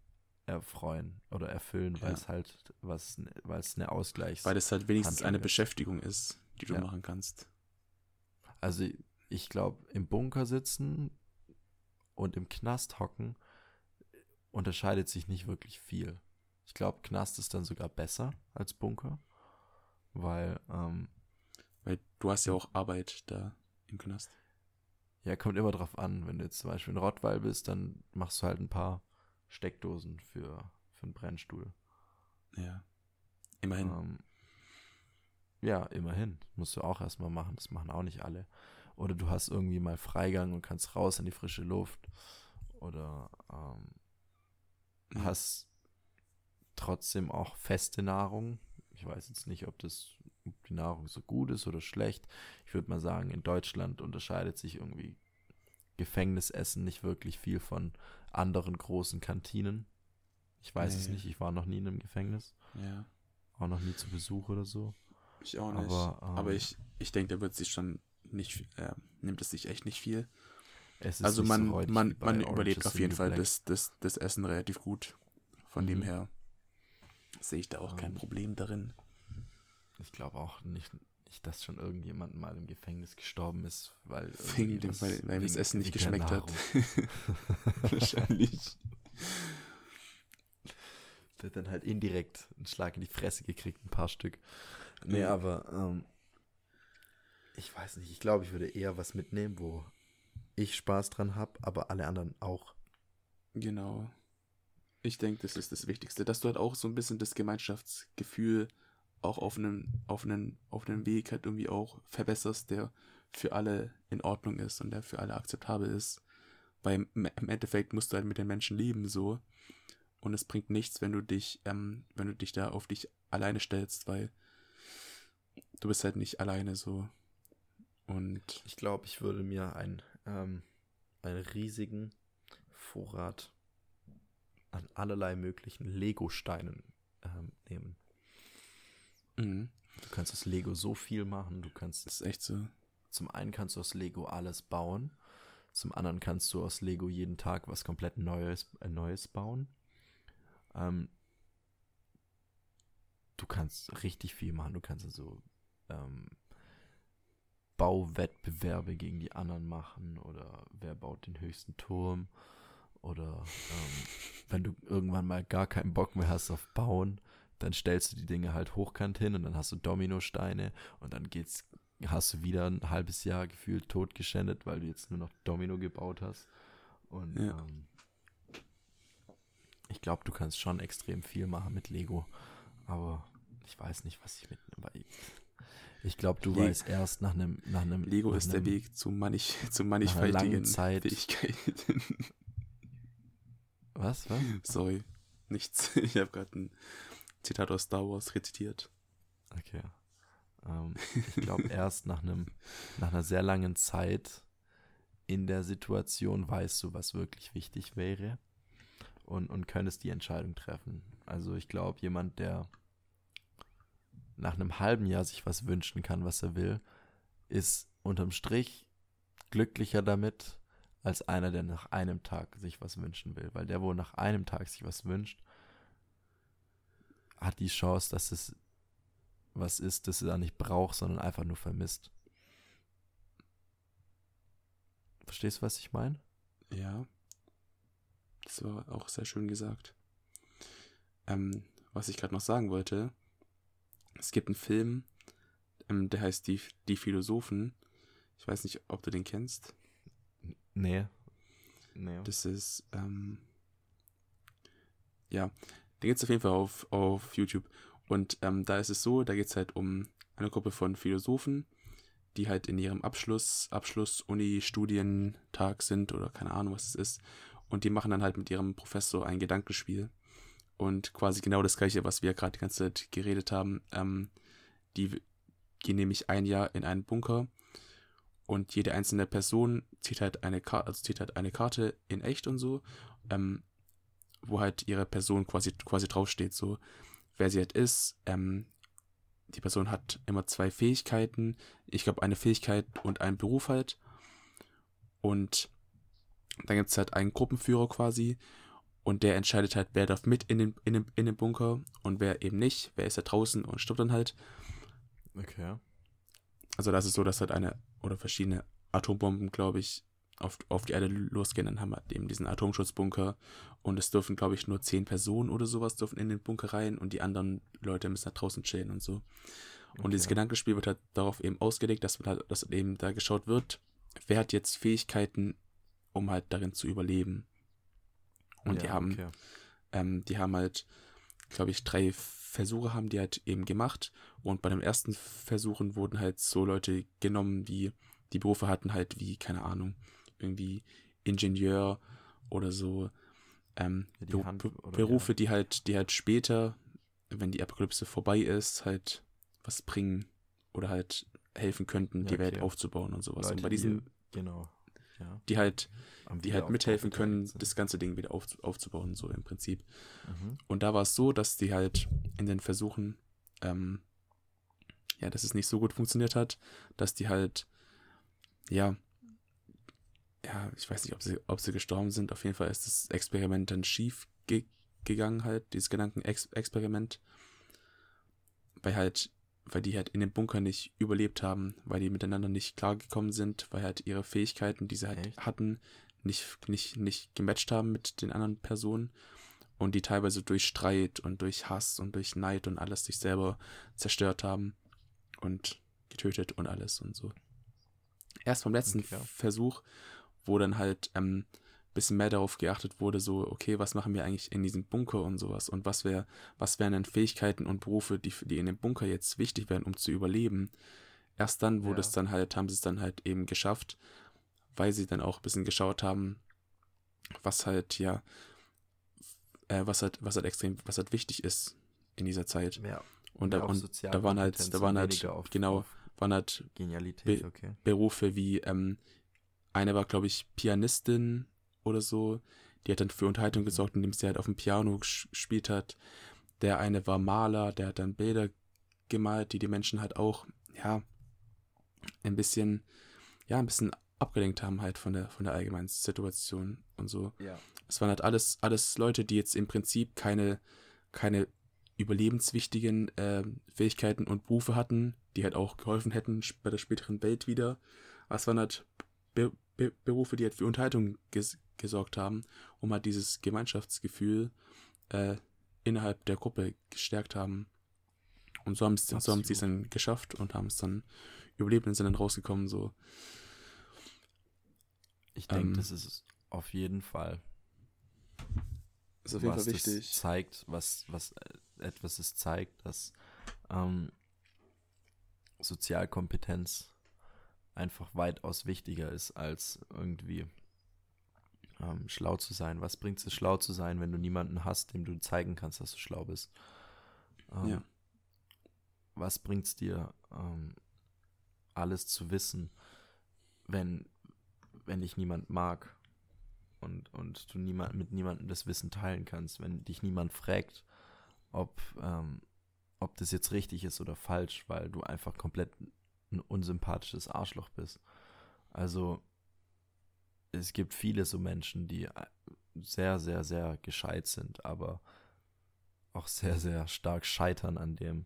erfreuen oder erfüllen, weil
Ja.
es halt was, weil es eine Ausgleichs.
weil das halt wenigstens
Handlung
eine
ist.
Beschäftigung ist, die du
Ja.
machen kannst.
Also ich glaube, im Bunker sitzen und im Knast hocken unterscheidet sich nicht wirklich viel. Ich glaube, Knast ist dann sogar besser als Bunker, weil ähm,
Weil du hast ja auch Arbeit da im Knast.
Ja, kommt immer drauf an. Wenn du jetzt zum Beispiel in Rottweil bist, dann machst du halt ein paar Steckdosen für, für einen Brennstuhl.
Ja. Immerhin.
Ähm, ja, immerhin. Musst du auch erstmal machen. Das machen auch nicht alle. Oder du hast irgendwie mal Freigang und kannst raus in die frische Luft. Oder ähm,
Ja.
hast trotzdem auch feste Nahrung. Ich weiß jetzt nicht, ob das ob die Nahrung so gut ist oder schlecht. Ich würde mal sagen, in Deutschland unterscheidet sich irgendwie Gefängnisessen nicht wirklich viel von anderen großen Kantinen. Ich weiß nee. es nicht, ich war noch nie in einem Gefängnis.
Ja.
Auch noch nie zu Besuch oder so.
Ich auch nicht. Aber, ähm, Aber ich, ich denke, der wird sich schon nicht, äh, nimmt es sich echt nicht viel. also man, so man, man überlebt auf jeden Fall das, das, das Essen relativ gut. Von mhm. dem her sehe ich da auch um, kein ähm. Problem darin.
Ich glaube auch nicht, nicht, dass schon irgendjemand mal im Gefängnis gestorben ist, weil,
wegen dem, weil, weil das Essen nicht geschmeckt hat. Wahrscheinlich.
Der hat dann halt indirekt einen Schlag in die Fresse gekriegt, ein paar Stück. Nee, aber ähm, ich weiß nicht, ich glaube, ich würde eher was mitnehmen, wo ich Spaß dran habe, aber alle anderen auch.
Genau. Ich denke, das ist das Wichtigste, dass du halt auch so ein bisschen das Gemeinschaftsgefühl auch auf einem, auf einem, auf einem Weg halt irgendwie auch verbesserst, der für alle in Ordnung ist und der für alle akzeptabel ist. Weil im Endeffekt musst du halt mit den Menschen leben so. Und es bringt nichts, wenn du dich, ähm, wenn du dich da auf dich alleine stellst, weil du bist halt nicht alleine so. Und
ich glaube, ich würde mir ein, ähm, einen riesigen Vorrat an allerlei möglichen Lego-Steinen ähm, nehmen. Mhm. Du kannst aus Lego so viel machen. Du kannst.
Das ist echt so.
Zum einen kannst du aus Lego alles bauen. Zum anderen kannst du aus Lego jeden Tag was komplett Neues, äh, Neues bauen. Ähm, du kannst richtig viel machen. Du kannst also ähm, Bauwettbewerbe gegen die anderen machen oder wer baut den höchsten Turm oder ähm, wenn du irgendwann mal gar keinen Bock mehr hast auf Bauen, dann stellst du die Dinge halt hochkant hin und dann hast du Dominosteine und dann geht's, hast du wieder ein halbes Jahr gefühlt totgeschändet, weil du jetzt nur noch Domino gebaut hast. Und ja. ähm, ich glaube, du kannst schon extrem viel machen mit Lego, aber ich weiß nicht, was ich mitnehme. Ich glaube, du Le weißt erst nach einem nach einem
Lego
nach
ist der Weg zu, mannich, zu mannigfaltigen Fähigkeiten.
Was? Was?
Sorry, nichts. Ich habe gerade ein Zitat aus Star Wars rezitiert.
Okay. Ähm, ich glaube, erst nach einem nach einer sehr langen Zeit in der Situation weißt du, was wirklich wichtig wäre und, und könntest die Entscheidung treffen. Also ich glaube, jemand, der nach einem halben Jahr sich was wünschen kann, was er will, ist unterm Strich glücklicher damit, als einer, der nach einem Tag sich was wünschen will. Weil der, wo nach einem Tag sich was wünscht, hat die Chance, dass es was ist, das er nicht braucht, sondern einfach nur vermisst. Verstehst du, was ich meine?
Ja. Das war auch sehr schön gesagt. Ähm, was ich gerade noch sagen wollte, es gibt einen Film, ähm, der heißt die, die Philosophen. Ich weiß nicht, ob du den kennst.
Nee. nee.
Das ist, ähm, ja, den gibt es auf jeden Fall auf, auf YouTube. Und ähm, da ist es so, da geht es halt um eine Gruppe von Philosophen, die halt in ihrem Abschluss, Abschluss-Uni-Studientag sind oder keine Ahnung, was es ist. Und die machen dann halt mit ihrem Professor ein Gedankenspiel. Und quasi genau das gleiche, was wir gerade die ganze Zeit geredet haben. Ähm, die gehen nämlich ein Jahr in einen Bunker und jede einzelne Person zieht halt eine Karte, also zieht halt eine Karte in echt und so, ähm, wo halt ihre Person quasi, quasi draufsteht, so wer sie halt ist. Ähm, die Person hat immer zwei Fähigkeiten. Ich glaube, eine Fähigkeit und einen Beruf halt. Und dann gibt es halt einen Gruppenführer quasi. Und der entscheidet halt, wer darf mit in den, in den, in den Bunker und wer eben nicht. Wer ist da draußen und stirbt dann halt.
Okay.
Also das ist so, dass halt eine oder verschiedene Atombomben, glaube ich, auf, auf die Erde losgehen. Dann haben wir eben diesen Atomschutzbunker und es dürfen, glaube ich, nur zehn Personen oder sowas dürfen in den Bunker rein und die anderen Leute müssen da draußen chillen und so. Und okay. dieses Gedankenspiel wird halt darauf eben ausgelegt, dass, halt, dass eben da geschaut wird, wer hat jetzt Fähigkeiten, um halt darin zu überleben. Und ja, die haben, okay. ähm, die haben halt, glaube ich, drei Versuche haben die halt eben gemacht. Und bei den ersten Versuchen wurden halt so Leute genommen, die die Berufe hatten halt wie, keine Ahnung, irgendwie Ingenieur oder so. Ähm, ja, Be Hand, oder Berufe, ja. die halt, die halt später, wenn die Apokalypse vorbei ist, halt was bringen. oder halt helfen könnten,
Ja,
die Welt
okay.
aufzubauen und sowas.
Leute,
und bei
die-
diesen,
Genau. Ja.
die halt,
Am
die halt mithelfen können, das ganze Ding wieder auf, aufzubauen, so im Prinzip.
Mhm.
Und da war es so, dass die halt in den Versuchen, ähm, ja, dass es nicht so gut funktioniert hat, dass die halt, ja, ja, ich weiß nicht, ob sie, ob sie gestorben sind. Auf jeden Fall ist das Experiment dann schief ge gegangen, halt, dieses Gedankenexperiment. Weil halt, weil die halt in dem Bunker nicht überlebt haben, weil die miteinander nicht klargekommen sind, weil halt ihre Fähigkeiten, die sie halt
Echt?
hatten, nicht, nicht, nicht gematcht haben mit den anderen Personen und die teilweise durch Streit und durch Hass und durch Neid und alles sich selber zerstört haben und getötet und alles und so. Erst beim letzten
Okay, ja.
Versuch, wo dann halt ähm, bisschen mehr darauf geachtet wurde, so, okay, was machen wir eigentlich in diesem Bunker und sowas und was wäre, was wären denn Fähigkeiten und Berufe, die, die in dem Bunker jetzt wichtig wären, um zu überleben. Erst dann wurde
Ja.
es dann halt, haben sie es dann halt eben geschafft, weil sie dann auch ein bisschen geschaut haben, was halt, ja, äh, was halt, was halt extrem, was halt wichtig ist in dieser Zeit.
Ja.
Und da, und da waren halt, da
und
waren halt, genau, waren halt
Genialität,
Be-
okay.
Berufe wie, ähm, eine war, glaube ich, Pianistin oder so. Die hat dann für Unterhaltung gesorgt, indem sie halt auf dem Piano ges- gespielt hat. Der eine war Maler, der hat dann Bilder gemalt, die die Menschen halt auch, ja, ein bisschen, ja, ein bisschen abgelenkt haben halt von der, von der allgemeinen Situation und so.
Ja.
Es waren halt alles, alles Leute, die jetzt im Prinzip keine, keine überlebenswichtigen äh, Fähigkeiten und Berufe hatten, die halt auch geholfen hätten bei der späteren Welt wieder. Aber es waren halt Be Be Berufe, die halt für Unterhaltung ges gesorgt haben, um halt dieses Gemeinschaftsgefühl äh, innerhalb der Gruppe gestärkt haben. Und so haben sie so haben sie es dann geschafft und haben es dann überlebt und sind dann rausgekommen, so.
Ich denke,
Ähm,
das ist auf jeden Fall,
Ist auf
was das zeigt, was, was etwas es zeigt, dass ähm, Sozialkompetenz einfach weitaus wichtiger ist, als irgendwie ähm, schlau zu sein. Was bringt es, schlau zu sein, wenn du niemanden hast, dem du zeigen kannst, dass du schlau bist? Ähm,
Ja.
Was bringt es dir, ähm, alles zu wissen, wenn, wenn dich niemand mag und, und du niemand, mit niemandem das Wissen teilen kannst, wenn dich niemand fragt, ob, ähm, ob das jetzt richtig ist oder falsch, weil du einfach komplett ein unsympathisches Arschloch bist. Also es gibt viele so Menschen, die äh, sehr, sehr, sehr gescheit sind, aber auch sehr, sehr stark scheitern an dem,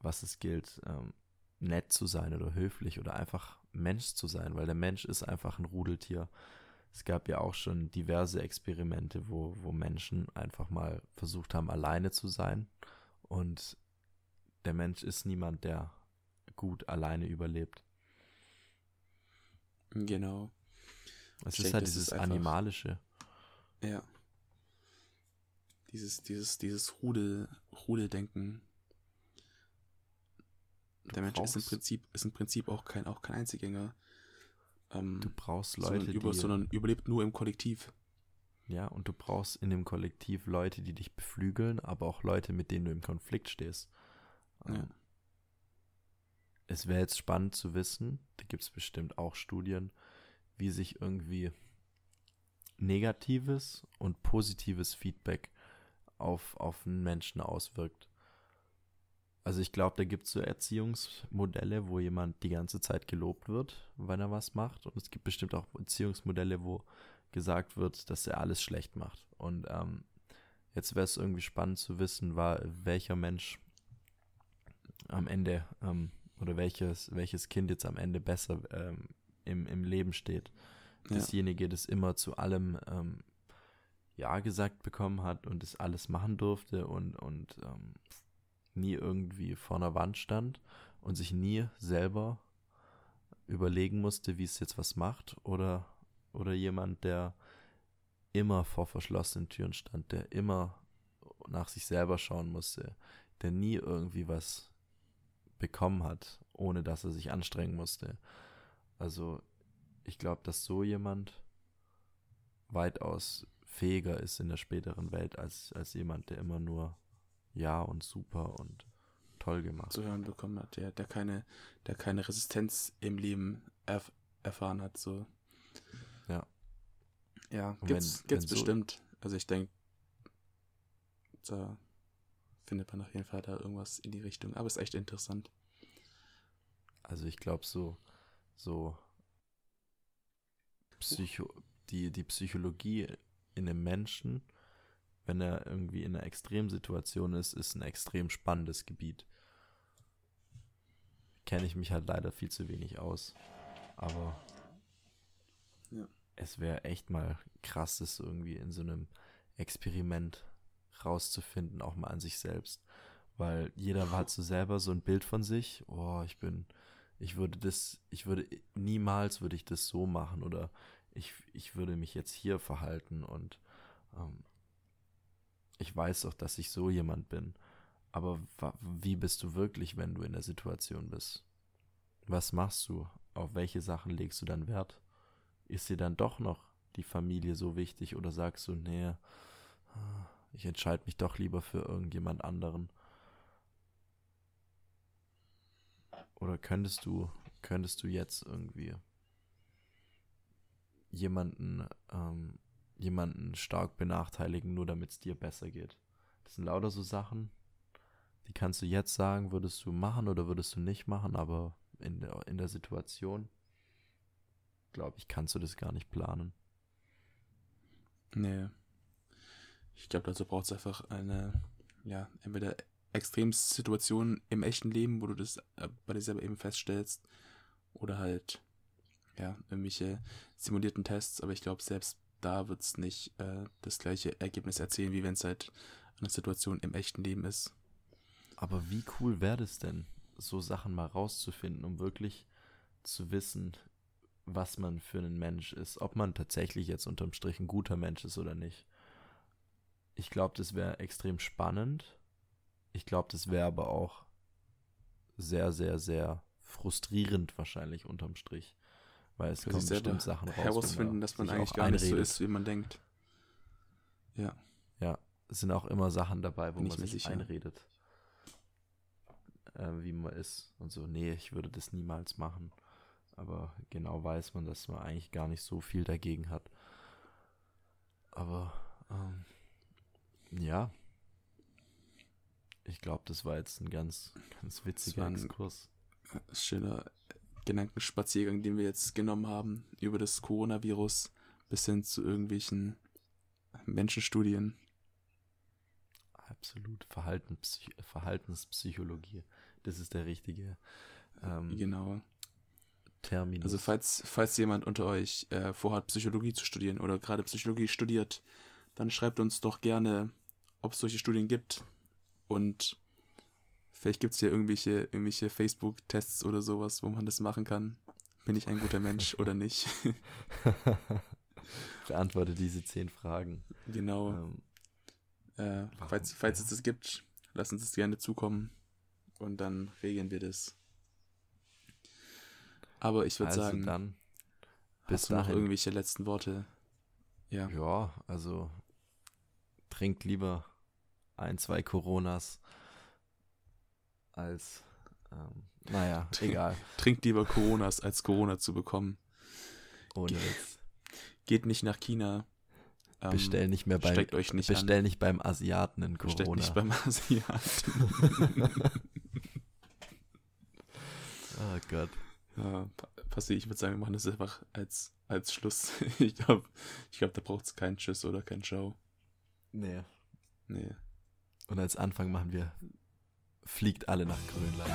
was es gilt, ähm, nett zu sein oder höflich oder einfach Mensch zu sein, weil der Mensch ist einfach ein Rudeltier. Es gab ja auch schon diverse Experimente, wo, wo Menschen einfach mal versucht haben, alleine zu sein. Und der Mensch ist niemand, der gut alleine überlebt.
Genau.
Es
Ich
ist
denke,
halt dieses
ist einfach-
Animalische.
Ja. Dieses, dieses, dieses Rudel, Rudeldenken. Der Mensch ist im Prinzip, ist im Prinzip auch kein, auch kein Einzelgänger. Ähm,
Du brauchst
sondern,
Leute,
über,
die,
sondern überlebt nur im Kollektiv.
ja, und du brauchst in dem Kollektiv Leute, die dich beflügeln, aber auch Leute, mit denen du im Konflikt stehst.
Ja.
Es wäre jetzt spannend zu wissen, da gibt es bestimmt auch Studien, wie sich irgendwie negatives und positives Feedback auf, auf einen Menschen auswirkt. Also ich glaube, da gibt es so Erziehungsmodelle, wo jemand die ganze Zeit gelobt wird, wenn er was macht. Und es gibt bestimmt auch Erziehungsmodelle, wo gesagt wird, dass er alles schlecht macht. Und ähm, jetzt wäre es irgendwie spannend zu wissen, war, welcher Mensch am Ende ähm, oder welches, welches Kind jetzt am Ende besser ähm, im, im Leben steht.
Ja.
Dasjenige, das immer zu allem ähm, Ja gesagt bekommen hat und das alles machen durfte und, und ähm, nie irgendwie vor einer Wand stand und sich nie selber überlegen musste, wie es jetzt was macht oder, oder jemand, der immer vor verschlossenen Türen stand, der immer nach sich selber schauen musste, der nie irgendwie was bekommen hat, ohne dass er sich anstrengen musste. Also ich glaube, dass so jemand weitaus fähiger ist in der späteren Welt als, als jemand, der immer nur ja und super und toll gemacht.
Zu hören bekommen hat, der, der keine, der keine Resistenz im Leben erf erfahren hat. So.
Ja.
Ja, gibt's, wenn, gibt's wenn bestimmt. So also ich denke, da findet man auf jeden Fall da irgendwas in die Richtung. Aber ist echt interessant.
Also ich glaube so, so Psycho, die, die Psychologie in einem Menschen, wenn er irgendwie in einer Extremsituation ist, ist ein extrem spannendes Gebiet. Kenne ich mich halt leider viel zu wenig aus. Aber ja. es wäre echt mal krass, das irgendwie in so einem Experiment rauszufinden, auch mal an sich selbst. Weil jeder hat so selber so ein Bild von sich. Oh, ich bin, ich würde das, ich würde, niemals würde ich das so machen oder ich, ich würde mich jetzt hier verhalten und ähm, ich weiß doch, dass ich so jemand bin. Aber wie bist du wirklich, wenn du in der Situation bist? Was machst du? Auf welche Sachen legst du dann Wert? Ist dir dann doch noch die Familie so wichtig oder sagst du, nee, ich entscheide mich doch lieber für irgendjemand anderen? Oder könntest du, könntest du jetzt irgendwie jemanden, ähm, jemanden stark benachteiligen, nur damit es dir besser geht? Das sind lauter so Sachen, die kannst du jetzt sagen, würdest du machen oder würdest du nicht machen, aber in der, in der Situation, glaube ich, kannst du das gar nicht planen.
Nee. Ich glaube, dazu braucht es einfach eine, ja, entweder Extremsituation im echten Leben, wo du das äh, bei dir selber eben feststellst, oder halt, ja, irgendwelche simulierten Tests, aber ich glaube, selbst da wird es nicht äh, das gleiche Ergebnis erzählen, wie wenn es halt eine Situation im echten Leben ist.
Aber wie cool wäre es denn, so Sachen mal rauszufinden, um wirklich zu wissen, was man für ein Mensch ist, ob man tatsächlich jetzt unterm Strich ein guter Mensch ist oder nicht. Ich glaube, das wäre extrem spannend. Ich glaube, das wäre aber auch sehr, sehr, sehr frustrierend wahrscheinlich unterm Strich. Weil es kommen bestimmt Sachen raus.
Herausfinden, dass man eigentlich gar nicht so ist, wie man denkt. Ja.
Ja, es sind auch immer Sachen dabei, wo Bin man sich sicher. einredet äh, wie man ist. Und so, nee, ich würde das niemals machen. Aber genau weiß man, dass man eigentlich gar nicht so viel dagegen hat. Aber ähm, ja, ich glaube, das war jetzt ein ganz, ganz witziger Exkurs.
Schöner Gedankenspaziergang, den wir jetzt genommen haben über das Coronavirus bis hin zu irgendwelchen Menschenstudien.
Absolut. Verhaltenspsych Verhaltenspsychologie. Das ist der richtige
ähm, genau. Terminus. Also falls, falls jemand unter euch äh, vorhat, Psychologie zu studieren oder gerade Psychologie studiert, dann schreibt uns doch gerne, ob es solche Studien gibt. Und vielleicht gibt es ja irgendwelche, irgendwelche Facebook-Tests oder sowas, wo man das machen kann. Bin ich ein guter Mensch oder nicht?
Beantworte diese zehn Fragen.
Genau. Ähm, äh, falls, falls ja. es das gibt, lasst uns das gerne zukommen und dann regeln wir das. Aber ich würde also sagen, dann bis hast du dahin. noch irgendwelche letzten Worte?
Ja. Ja, also trinkt lieber ein, zwei Coronas als, ähm, naja, egal.
Trinkt lieber Coronas, als Corona zu bekommen. Ohne Ge Geht nicht nach China.
Ähm, bestell nicht mehr beim, nicht bestell an. nicht beim Asiaten in Corona. Bestell nicht beim Asiaten. Oh Gott.
Ja, Passi, ich würde sagen, wir machen das einfach als, als Schluss. Ich glaube, ich glaub, da braucht es keinen Tschüss oder kein Show.
Nee.
Nee.
Und als Anfang machen wir Fliegt alle nach Grönland.